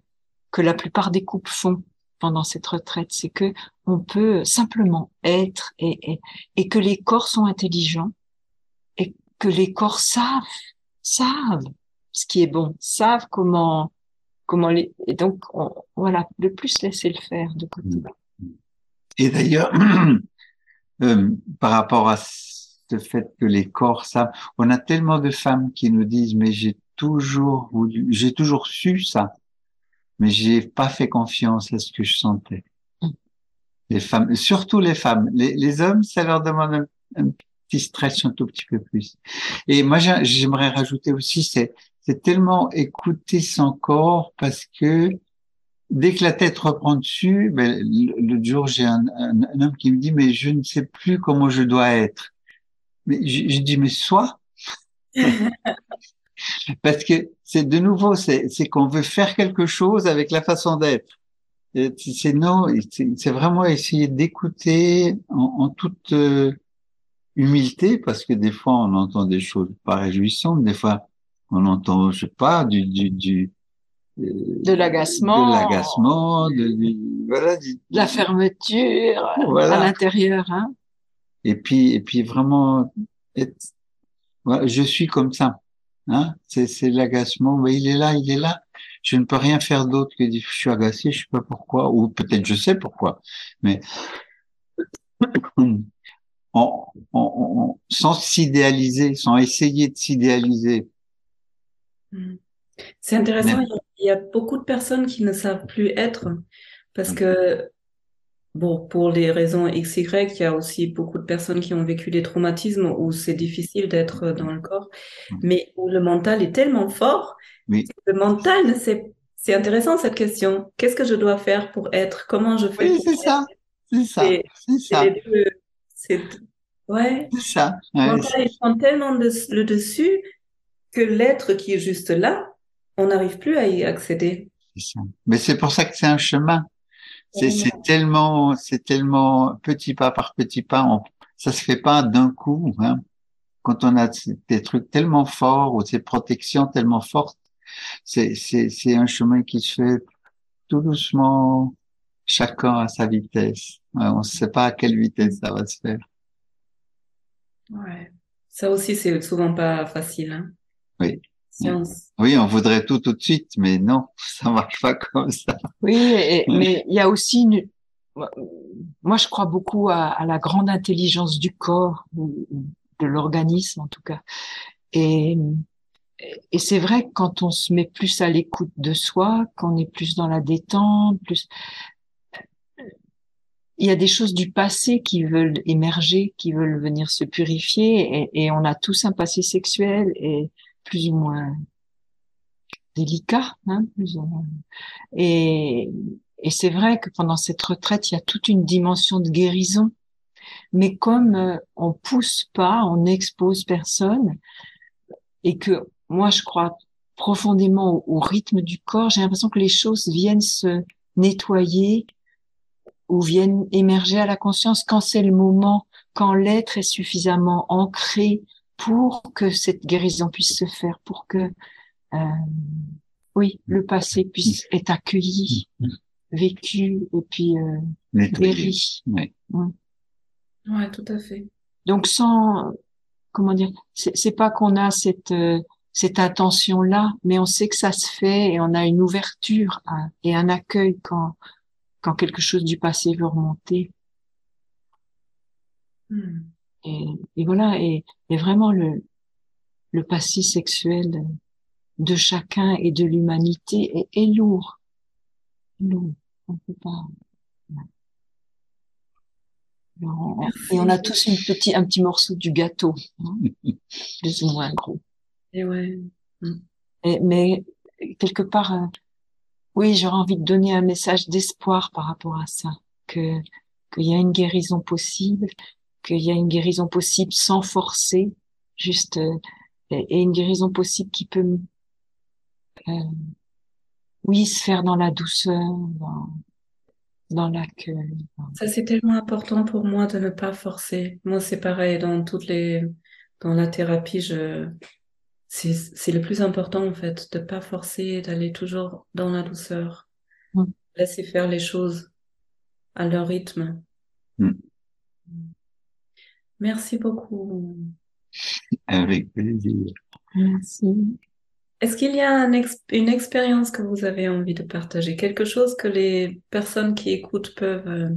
B: que la plupart des couples font pendant cette retraite, c'est que on peut simplement être et, et, et que les corps sont intelligents et que les corps savent, savent ce qui est bon, savent comment, comment les, et donc, voilà, de plus laisser le faire de côté.
C: Et d'ailleurs, [clears throat] euh, par rapport à ce fait que les corps savent, on a tellement de femmes qui nous disent, mais j'ai toujours voulu, j'ai toujours su ça mais j'ai pas fait confiance à ce que je sentais. Les femmes, surtout les femmes, les, les hommes, ça leur demande un, un, petit stress un tout petit peu plus. Et moi, j'aimerais rajouter aussi, c'est c'est tellement écouter son corps parce que dès que la tête reprend dessus, ben, le, jour j'ai un, un, un, homme qui me dit mais je ne sais plus comment je dois être. Mais je, je dis mais soit. [laughs] Parce que c'est de nouveau, c'est qu'on veut faire quelque chose avec la façon d'être. C'est non, c'est vraiment essayer d'écouter en, en, toute euh, humilité, parce que des fois on entend des choses pas réjouissantes, des fois on entend, je sais pas, du, du, du
B: euh, de l'agacement,
C: de l'agacement, de, voilà,
B: la fermeture voilà. à l'intérieur, hein.
C: Et puis, et puis vraiment, être, voilà, je suis comme ça. Hein c'est l'agacement. Mais il est là, il est là. Je ne peux rien faire d'autre que dire je suis agacé, je sais pas pourquoi, ou peut-être je sais pourquoi. Mais [clears throat] on, on, sans s'idéaliser, sans essayer de s'idéaliser.
A: Hmm. C'est intéressant. Il y a beaucoup de personnes qui ne savent plus être parce hmm. que Bon, pour les raisons XY, il y a aussi beaucoup de personnes qui ont vécu des traumatismes où c'est difficile d'être dans le corps, mm. mais où le mental est tellement fort.
C: Oui.
A: Le mental, c'est, c'est intéressant cette question. Qu'est-ce que je dois faire pour être? Comment je fais?
C: Oui, c'est ça. C'est ça. C'est ça.
A: C'est, ouais.
C: Ça.
A: Ouais, il prend tellement de, le dessus que l'être qui est juste là, on n'arrive plus à y accéder.
C: Ça. Mais c'est pour ça que c'est un chemin. C'est tellement, c'est tellement petit pas par petit pas. On, ça se fait pas d'un coup. Hein. Quand on a des trucs tellement forts ou ces protections tellement fortes, c'est c'est un chemin qui se fait tout doucement, chacun à sa vitesse. On ne sait pas à quelle vitesse ça va se faire.
A: Ouais. Ça aussi, c'est souvent pas facile. Hein.
C: Oui. Oui, on voudrait tout tout de suite, mais non, [laughs] ça marche pas comme ça.
B: Oui, et, [laughs] mais il y a aussi une... Moi, je crois beaucoup à, à la grande intelligence du corps, de l'organisme en tout cas. Et, et c'est vrai que quand on se met plus à l'écoute de soi, qu'on est plus dans la détente, plus il y a des choses du passé qui veulent émerger, qui veulent venir se purifier, et, on a tous un passé sexuel, et plus ou moins délicat, hein, plus ou moins. Et, c'est vrai que pendant cette retraite, il y a toute une dimension de guérison. Mais comme euh, on pousse pas, on n'expose personne, et que moi je crois profondément au rythme du corps, j'ai l'impression que les choses viennent se nettoyer ou viennent émerger à la conscience quand c'est le moment, quand l'être est suffisamment ancré pour que cette guérison puisse se faire, pour que euh, oui, le passé puisse être accueilli, vécu et puis euh, guéri.
C: Ouais.
A: ouais. tout à fait.
B: Donc sans comment dire, c'est pas qu'on a cette euh, cette intention-là, mais on sait que ça se fait et on a une ouverture et un accueil quand, quand quelque chose du passé veut remonter. Hmm. Et, et, voilà, et, et, vraiment le, le passé sexuel de chacun et de l'humanité est, est, lourd. Lourd. On peut pas. et on a tous une petit, un petit morceau du gâteau, hein, plus ou moins gros.
A: Et ouais.
B: Mm. Et, mais quelque part, euh, oui, j'aurais envie de donner un message d'espoir par rapport à ça, que qu'il y a une guérison possible, qu'il y a une guérison possible sans forcer, juste euh, et, une guérison possible qui peut, euh, oui, se faire dans la douceur, dans, dans l'accueil.
A: Ça c'est tellement important pour moi de ne pas forcer. Moi c'est pareil dans toutes les dans la thérapie, je c'est le plus important en fait, de pas forcer, d'aller toujours dans la douceur, mm. laisser faire les choses à leur rythme. Mm. Merci beaucoup.
C: Avec plaisir.
B: Merci.
A: Est-ce qu'il y a une expérience que vous avez envie de partager, quelque chose que les personnes qui écoutent peuvent euh,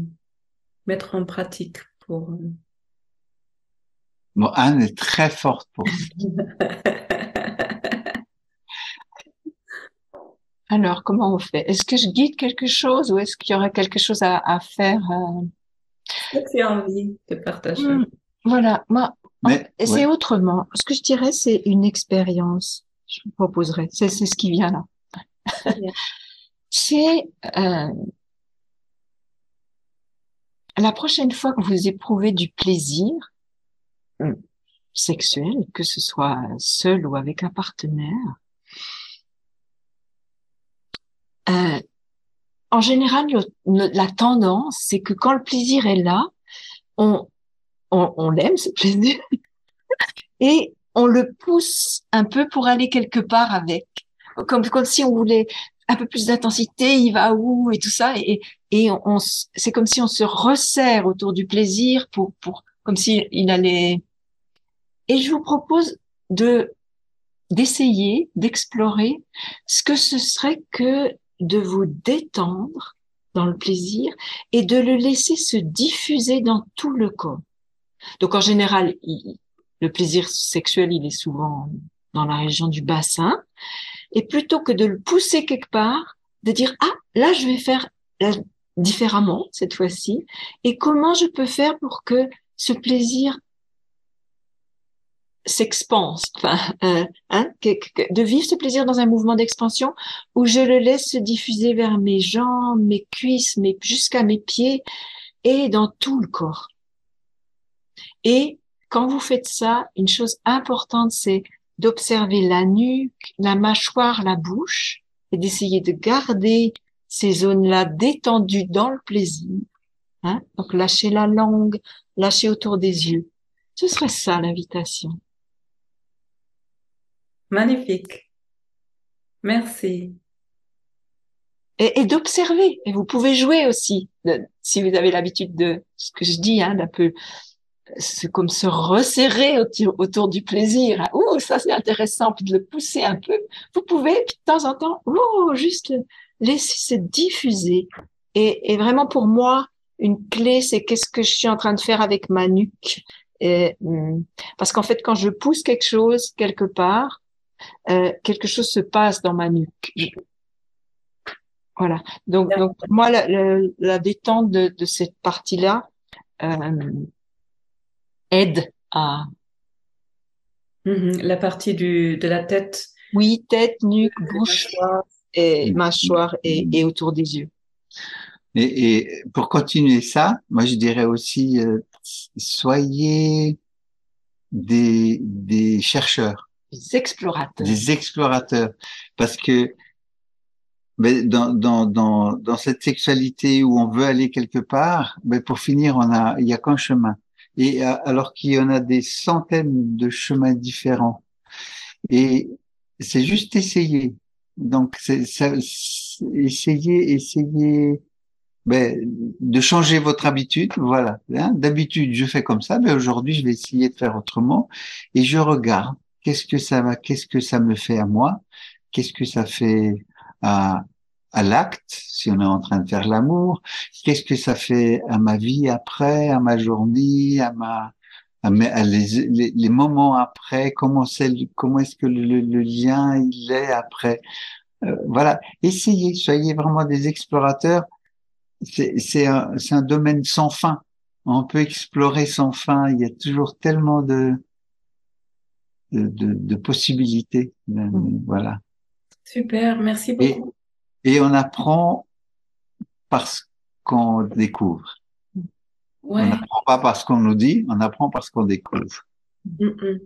A: mettre en pratique pour... Euh,
C: bon, Anne est très forte pour ça. [laughs]
B: Alors, comment on fait? Est-ce que je guide quelque chose ou est-ce qu'il y aurait quelque chose à, à faire
A: euh... que tu as envie de partager hmm,
B: Voilà, moi, c'est autrement. Ce que je dirais, c'est une expérience. Je vous proposerai. C'est ce qui vient là. [laughs] c'est euh, la prochaine fois que vous éprouvez du plaisir hmm, sexuel, que ce soit seul ou avec un partenaire, euh, en général, la tendance, c'est que quand le plaisir est là, on, on, on l'aime, ce plaisir, [laughs] et on le pousse un peu pour aller quelque part avec. Comme, comme si on voulait un peu plus d'intensité, il va où et tout ça. Et, et on, c'est comme si on se resserre autour du plaisir pour, pour, comme si il allait. Et je vous propose de, d'essayer, d'explorer ce que ce serait que de vous détendre dans le plaisir et de le laisser se diffuser dans tout le corps. Donc en général, le plaisir sexuel, il est souvent dans la région du bassin. Et plutôt que de le pousser quelque part, de dire, ah, là, je vais faire différemment cette fois-ci. Et comment je peux faire pour que ce plaisir s'expanse, enfin, euh, hein, de vivre ce plaisir dans un mouvement d'expansion où je le laisse se diffuser vers mes jambes, mes cuisses, jusqu'à mes pieds et dans tout le corps. Et quand vous faites ça, une chose importante, c'est d'observer la nuque, la mâchoire, la bouche et d'essayer de garder ces zones-là détendues dans le plaisir. Hein? Donc lâcher la langue, lâcher autour des yeux. Ce serait ça l'invitation.
A: Magnifique. Merci.
B: Et, et d'observer. Et vous pouvez jouer aussi, si vous avez l'habitude de ce que je dis, hein, d'un peu, c'est comme se resserrer autour, du plaisir. Hein. Ouh, ça c'est intéressant, puis de le pousser un peu. Vous pouvez de temps en temps, oh, juste laisser se diffuser. Et, et vraiment pour moi, une clé, c'est qu'est-ce que je suis en train de faire avec ma nuque. Et, hmm, parce qu'en fait, quand je pousse quelque chose quelque part, euh, quelque chose se passe dans ma nuque. Voilà. Donc, donc moi, la, la, détente de, de cette partie-là euh, aide à
A: mm-hmm. la partie du de la tête.
B: Oui, tête, nuque, bouche et mâchoire et, et autour des yeux.
C: Et, et, pour continuer ça, moi je dirais aussi euh, soyez des, des chercheurs
B: des explorateurs.
C: Des explorateurs. Parce que mais dans, dans, dans, dans cette sexualité où on veut aller quelque part, mais pour finir, on a, il y a qu'un chemin. Et euh, alors qu'il y en a des centaines de chemins différents. Et c'est juste essayer. Donc, c'est, essayer, essayer ben, de changer votre habitude. Voilà. Hein. D'habitude, je fais comme ça, mais aujourd'hui, je vais essayer de faire autrement. Et je regarde qu'est-ce que ça va, qu'est-ce que ça me fait à moi, qu'est-ce que ça fait à, à l'acte, si on est en train de faire l'amour, qu'est-ce que ça fait à ma vie après, à ma journée, à ma, à, les, les, les, moments après, comment c'est, comment est-ce que le, le, lien il est après? Euh, voilà, essayez, soyez vraiment des explorateurs. C'est un, un domaine sans fin. On peut explorer sans fin. Il y a toujours tellement de, de, possibilités. Mm. Voilà.
A: Super, merci beaucoup.
C: Et, et on apprend parce qu'on découvre. Ouais. On n'apprend pas parce qu'on nous dit, on apprend parce qu'on découvre.
A: Mm, mm.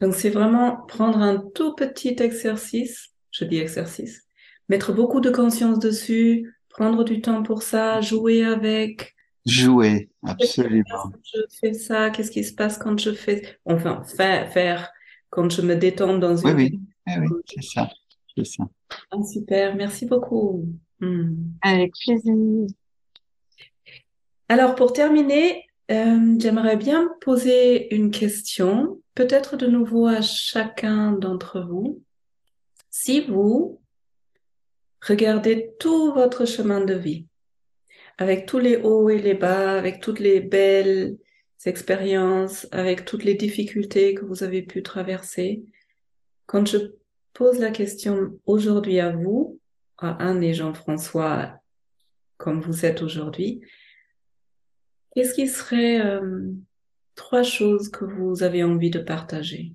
A: Donc c'est vraiment prendre un tout petit exercice, je dis exercice, mettre beaucoup de conscience dessus, prendre du temps pour ça, jouer avec.
C: Jouer, absolument.
A: je fais ça, qu'est-ce qui se passe quand je fais, enfin, faire, faire quand je me détends dans une.
C: Oui, oui, oui, c'est ça, c'est ça.
A: Ah, super, merci beaucoup.
B: Hmm. Avec plaisir.
A: Alors pour terminer, euh, j'aimerais bien poser une question, peut-être de nouveau à chacun d'entre vous. Si vous regardez tout votre chemin de vie, avec tous les hauts et les bas, avec toutes les belles expériences, avec toutes les difficultés que vous avez pu traverser, quand je pose la question aujourd'hui à vous, à Anne et Jean-François, comme vous êtes aujourd'hui, Qu'est-ce qui serait euh, trois choses que vous avez envie de partager?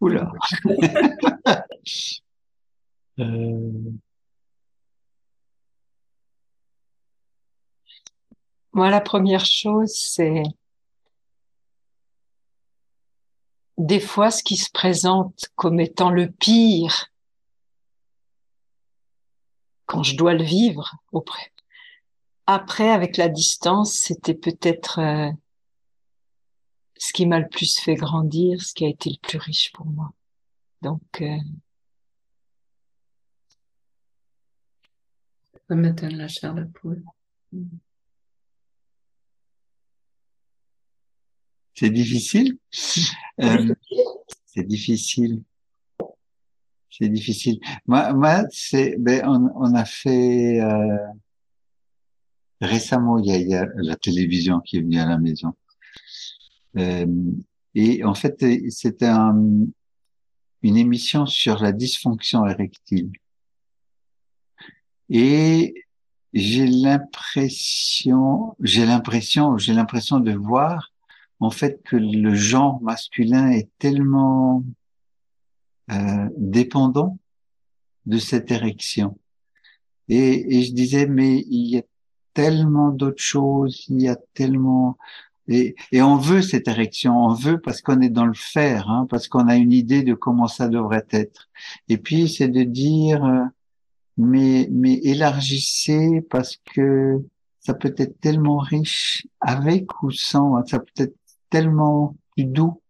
C: Oula. [laughs] euh...
B: Moi, la première chose, c'est des fois ce qui se présente comme étant le pire quand je dois le vivre auprès après, avec la distance, c'était peut-être euh, ce qui m'a le plus fait grandir, ce qui a été le plus riche pour moi. Donc, euh...
A: ça me la chair de poule.
C: C'est difficile. [laughs] Euh, c'est difficile. C'est difficile. Moi, moi c'est, ben, on, on, a fait. Euh, récemment, il y, a, la télévision qui est venue à la maison. Euh, et en fait, c'était un, une émission sur la dysfonction érectile. Et j'ai l'impression, j'ai l'impression, j'ai l'impression de voir en fait que le genre masculin est tellement euh, dépendant de cette érection. Et, et, je disais, mais il y a tellement d'autres choses, il y a tellement et, et, on veut cette érection, on veut parce qu'on est dans le faire, hein, parce qu'on a une idée de comment ça devrait être. Et puis c'est de dire, euh, mais mais élargissez parce que ça peut être tellement riche avec ou sans, ça peut être tellement doux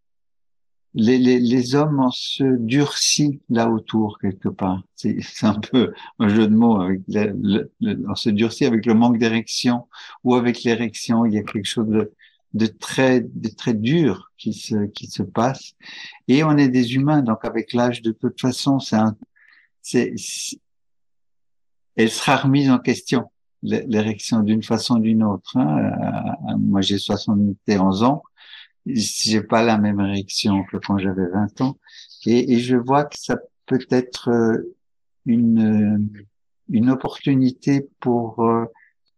C: les, les, les, hommes on se durcit là autour quelque part. C'est un peu un jeu de mots avec le, on se durcit avec le manque d'érection ou avec l'érection. Il y a quelque chose de, de très de très dur qui se qui se passe. Et on est des humains, donc avec l'âge de toute façon, c'est c'est elle sera remise en question l'érection d'une façon ou d'une autre. Hein. Euh, moi, j'ai 71 ans j'ai pas la même érection que quand j'avais 20 ans. Et, je vois que ça peut être euh, une, une opportunité pour euh,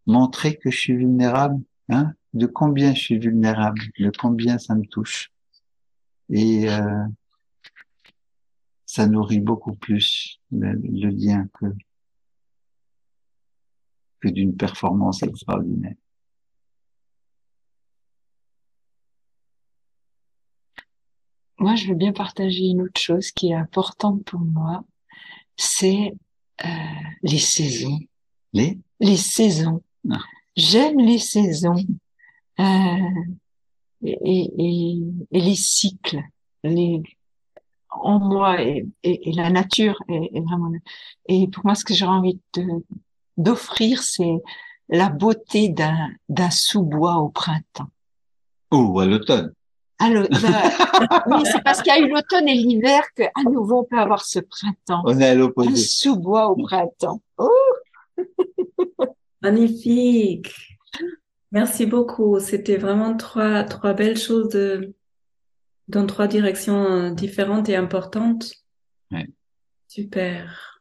C: montrer que je suis vulnérable, hein, de combien je suis vulnérable, de combien ça me touche. Et euh, ça nourrit beaucoup plus le lien que, que d'une performance extraordinaire.
B: moi, je veux bien partager une autre chose qui est importante pour moi, c'est euh, les saisons.
C: Les?
B: Les saisons. Ah. J'aime les saisons euh, et, et, et, les cycles. Les, en moi et, et, la nature est, est, vraiment. Et pour moi, ce que j'aurais envie de d'offrir, c'est la beauté d'un d'un sous-bois au printemps.
C: Ou à l'automne.
B: Alors, bah, [laughs] oui, c'est parce qu'il y a eu l'automne et l'hiver qu'à nouveau on peut avoir ce printemps.
C: On est à
B: Un
C: l'opposé.
B: sous-bois au printemps. Oh,
A: Magnifique. Merci beaucoup. C'était vraiment trois, trois belles choses de, dans trois directions euh, différentes et importantes.
C: Ouais.
A: Super.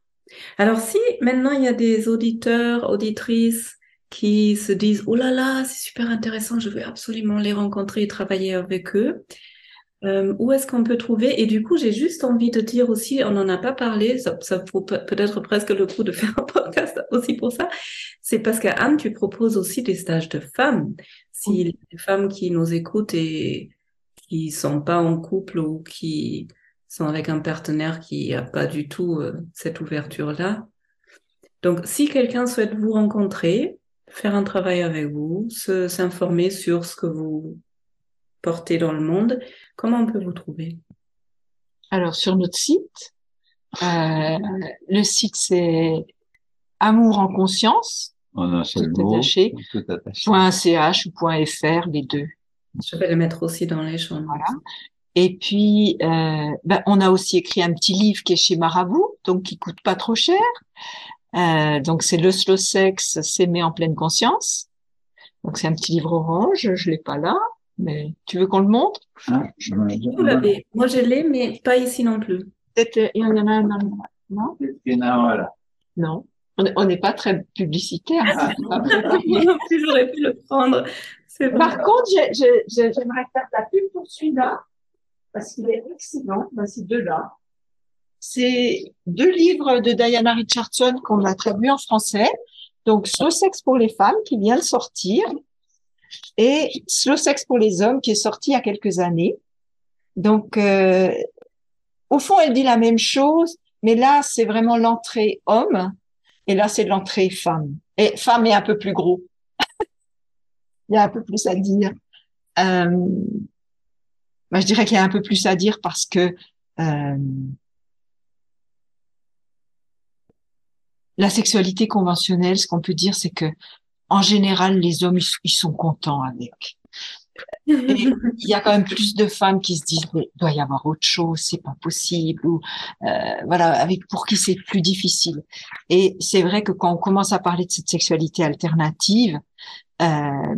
A: Alors, si maintenant il y a des auditeurs, auditrices qui se disent, oh là là, c'est super intéressant, je veux absolument les rencontrer et travailler avec eux. Euh, où est-ce qu'on peut trouver? Et du coup, j'ai juste envie de dire aussi, on n'en a pas parlé, ça, ça vaut pe- peut-être presque le coup de faire un podcast aussi pour ça. C'est parce qu'à Anne, tu proposes aussi des stages de femmes. Si les femmes qui nous écoutent et qui sont pas en couple ou qui sont avec un partenaire qui a pas du tout euh, cette ouverture-là. Donc, si quelqu'un souhaite vous rencontrer, faire un travail avec vous, s'informer sur ce que vous portez dans le monde, comment on peut vous trouver?
B: Alors, sur notre site, euh, le site c'est Amour en conscience,
C: En un seul
B: Tout
C: mot.
B: attaché.
C: Tout attaché.
B: .ch ou .fr, les deux.
A: Je vais le mettre aussi dans les champs.
B: Voilà. Et puis, euh, ben, on a aussi écrit un petit livre qui est chez Marabout, donc qui coûte pas trop cher. Euh, donc c'est le slow sex, s'aimer en pleine conscience. Donc c'est un petit livre orange, je l'ai pas là, mais tu veux qu'on le montre?
C: Je-
A: Vous l'avez. Moi, je l'ai, mais pas ici non plus.
B: Peut-être euh, il y en a un dans le- Non,
C: voilà.
B: non. On est- on n'est pas très publicitaire. [laughs] [laughs]
A: Moi non plus, j'aurais pu le prendre.
B: Par contre, j'ai- j'ai- j'ai- j'aimerais faire la pub pour celui-là, parce qu'il est excellent, ces deux-là. C'est deux livres de Diana Richardson qu'on a traduits en français. Donc, Slow Sex pour les femmes, qui vient de sortir, et Slow Sex pour les hommes, qui est sorti il y a quelques années. Donc, euh, au fond, elle dit la même chose, mais là, c'est vraiment l'entrée homme, et là, c'est l'entrée femme. Et femme est un peu plus gros. [laughs] Il y a un peu plus à dire. Euh, bah, je dirais qu'il y a un peu plus à dire parce que euh, la sexualité conventionnelle, ce qu'on peut dire, c'est que en général, les hommes, ils, sont contents avec. Il y a quand même plus de femmes qui se disent, mais doit y avoir autre chose, c'est pas possible, ou euh, voilà, avec pour qui c'est plus difficile. Et c'est vrai que quand on commence à parler de cette sexualité alternative, euh,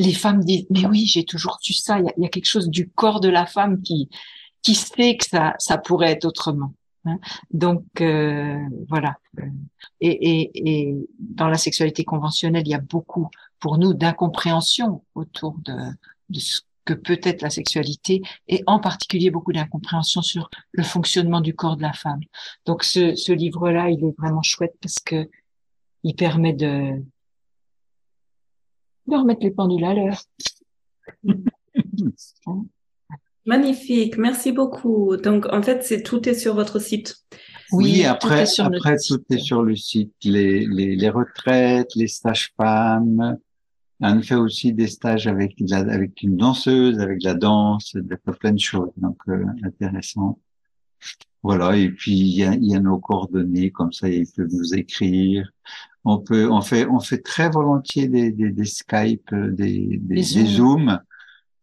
B: les femmes disent, mais oui, j'ai toujours su ça. Il y a, quelque chose du corps de la femme qui qui sait que ça ça pourrait être autrement. hein. Donc euh, voilà. Et, et, et dans la sexualité conventionnelle, il y a beaucoup pour nous d'incompréhension autour de, de ce que peut être la sexualité et en particulier beaucoup d'incompréhension sur le fonctionnement du corps de la femme. Donc ce, ce livre-là, il est vraiment chouette parce que il permet de de remettre les pendules à l'heure. [laughs]
A: Magnifique, merci beaucoup. Donc, en fait, c'est tout est sur votre site.
C: Oui,
B: tout
C: après,
B: est sur notre
C: après tout est sur le site. Les, les, les retraites, les stages femmes. On fait aussi des stages avec la, avec une danseuse, avec de la danse, plein de choses. Donc, euh, intéressant. Voilà. Et puis, il y a, y a nos coordonnées. Comme ça, ils peuvent nous écrire. On peut, on fait, on fait très volontiers des, des, des Skype, euh, des, des,
B: Zooms.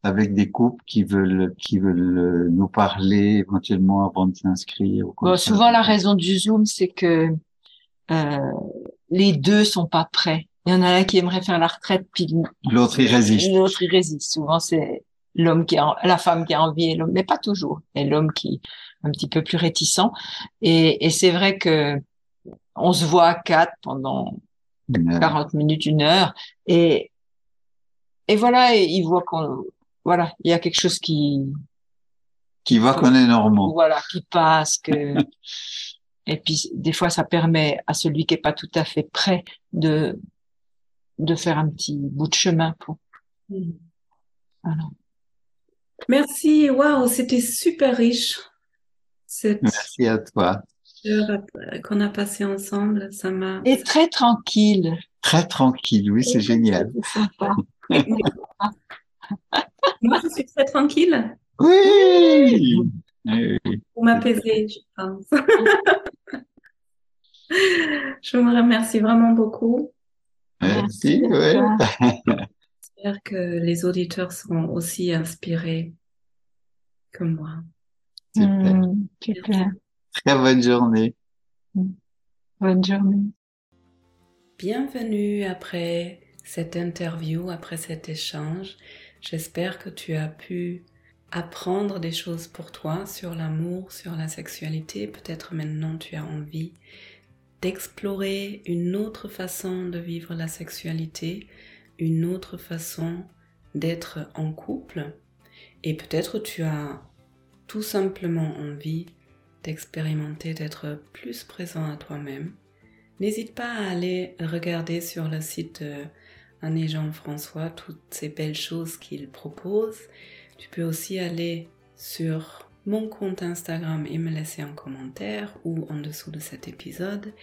C: Avec des couples qui veulent, qui veulent euh, nous parler éventuellement avant de s'inscrire.
B: Bon, souvent la raison du zoom, c'est que euh, les deux sont pas prêts. Il y en a un qui aimerait faire la retraite, puis
C: L'autre, il résiste.
B: l'autre il résiste. Souvent c'est l'homme qui a, la femme qui a envie, et l'homme, mais pas toujours. Et l'homme qui est un petit peu plus réticent. Et, et c'est vrai que on se voit à quatre pendant
C: Euh,
B: 40 minutes, une heure, et et voilà, et il voit qu'on voilà, il y a quelque chose qui
C: qui voit qu'on est normaux.
B: voilà, qui passe, que [laughs] et puis des fois ça permet à celui qui est pas tout à fait prêt de de faire un petit bout de chemin pour voilà.
A: Merci, waouh, c'était super riche. Cette
C: Merci à toi.
A: heure euh, qu'on a passée ensemble, ça m'a.
B: et très tranquille.
C: Très tranquille, oui, c'est génial.
B: C'est sympa. [laughs]
A: Moi, je suis très tranquille
C: Oui!
A: Pour m'apaiser, je pense. [laughs] Je vous remercie vraiment beaucoup.
C: Merci,
B: Merci
C: ouais. [laughs]
A: J'espère que les auditeurs seront aussi inspirés comme moi.
C: Super.
B: Hmm, super.
C: Très bonne journée.
B: Bonne journée.
A: Bienvenue après cette interview, après cet échange. J'espère que tu as pu apprendre des choses pour toi sur l'amour, sur la sexualité. Peut-être maintenant tu as envie d'explorer une autre façon de vivre la sexualité, une autre façon d'être en couple. Et peut-être tu as tout simplement envie d'expérimenter, d'être plus présent à toi-même. N'hésite pas à aller regarder sur le site de Anne Jean-François toutes ces belles choses qu'il propose. Tu peux aussi aller sur mon compte Instagram et me laisser un commentaire ou en dessous de cet épisode.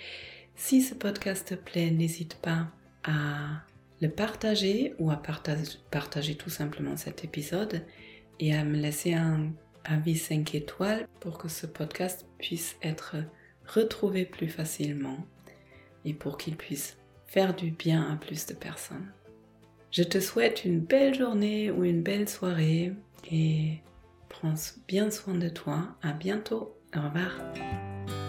A: Si ce podcast te plaît, n'hésite pas à le partager ou à partager, tout simplement cet épisode et à me laisser un avis 5 étoiles pour que ce podcast puisse être retrouvé plus facilement et pour qu'il puisse faire du bien à plus de personnes. Je te souhaite une belle journée ou une belle soirée et prends bien soin de toi. À bientôt. Au revoir.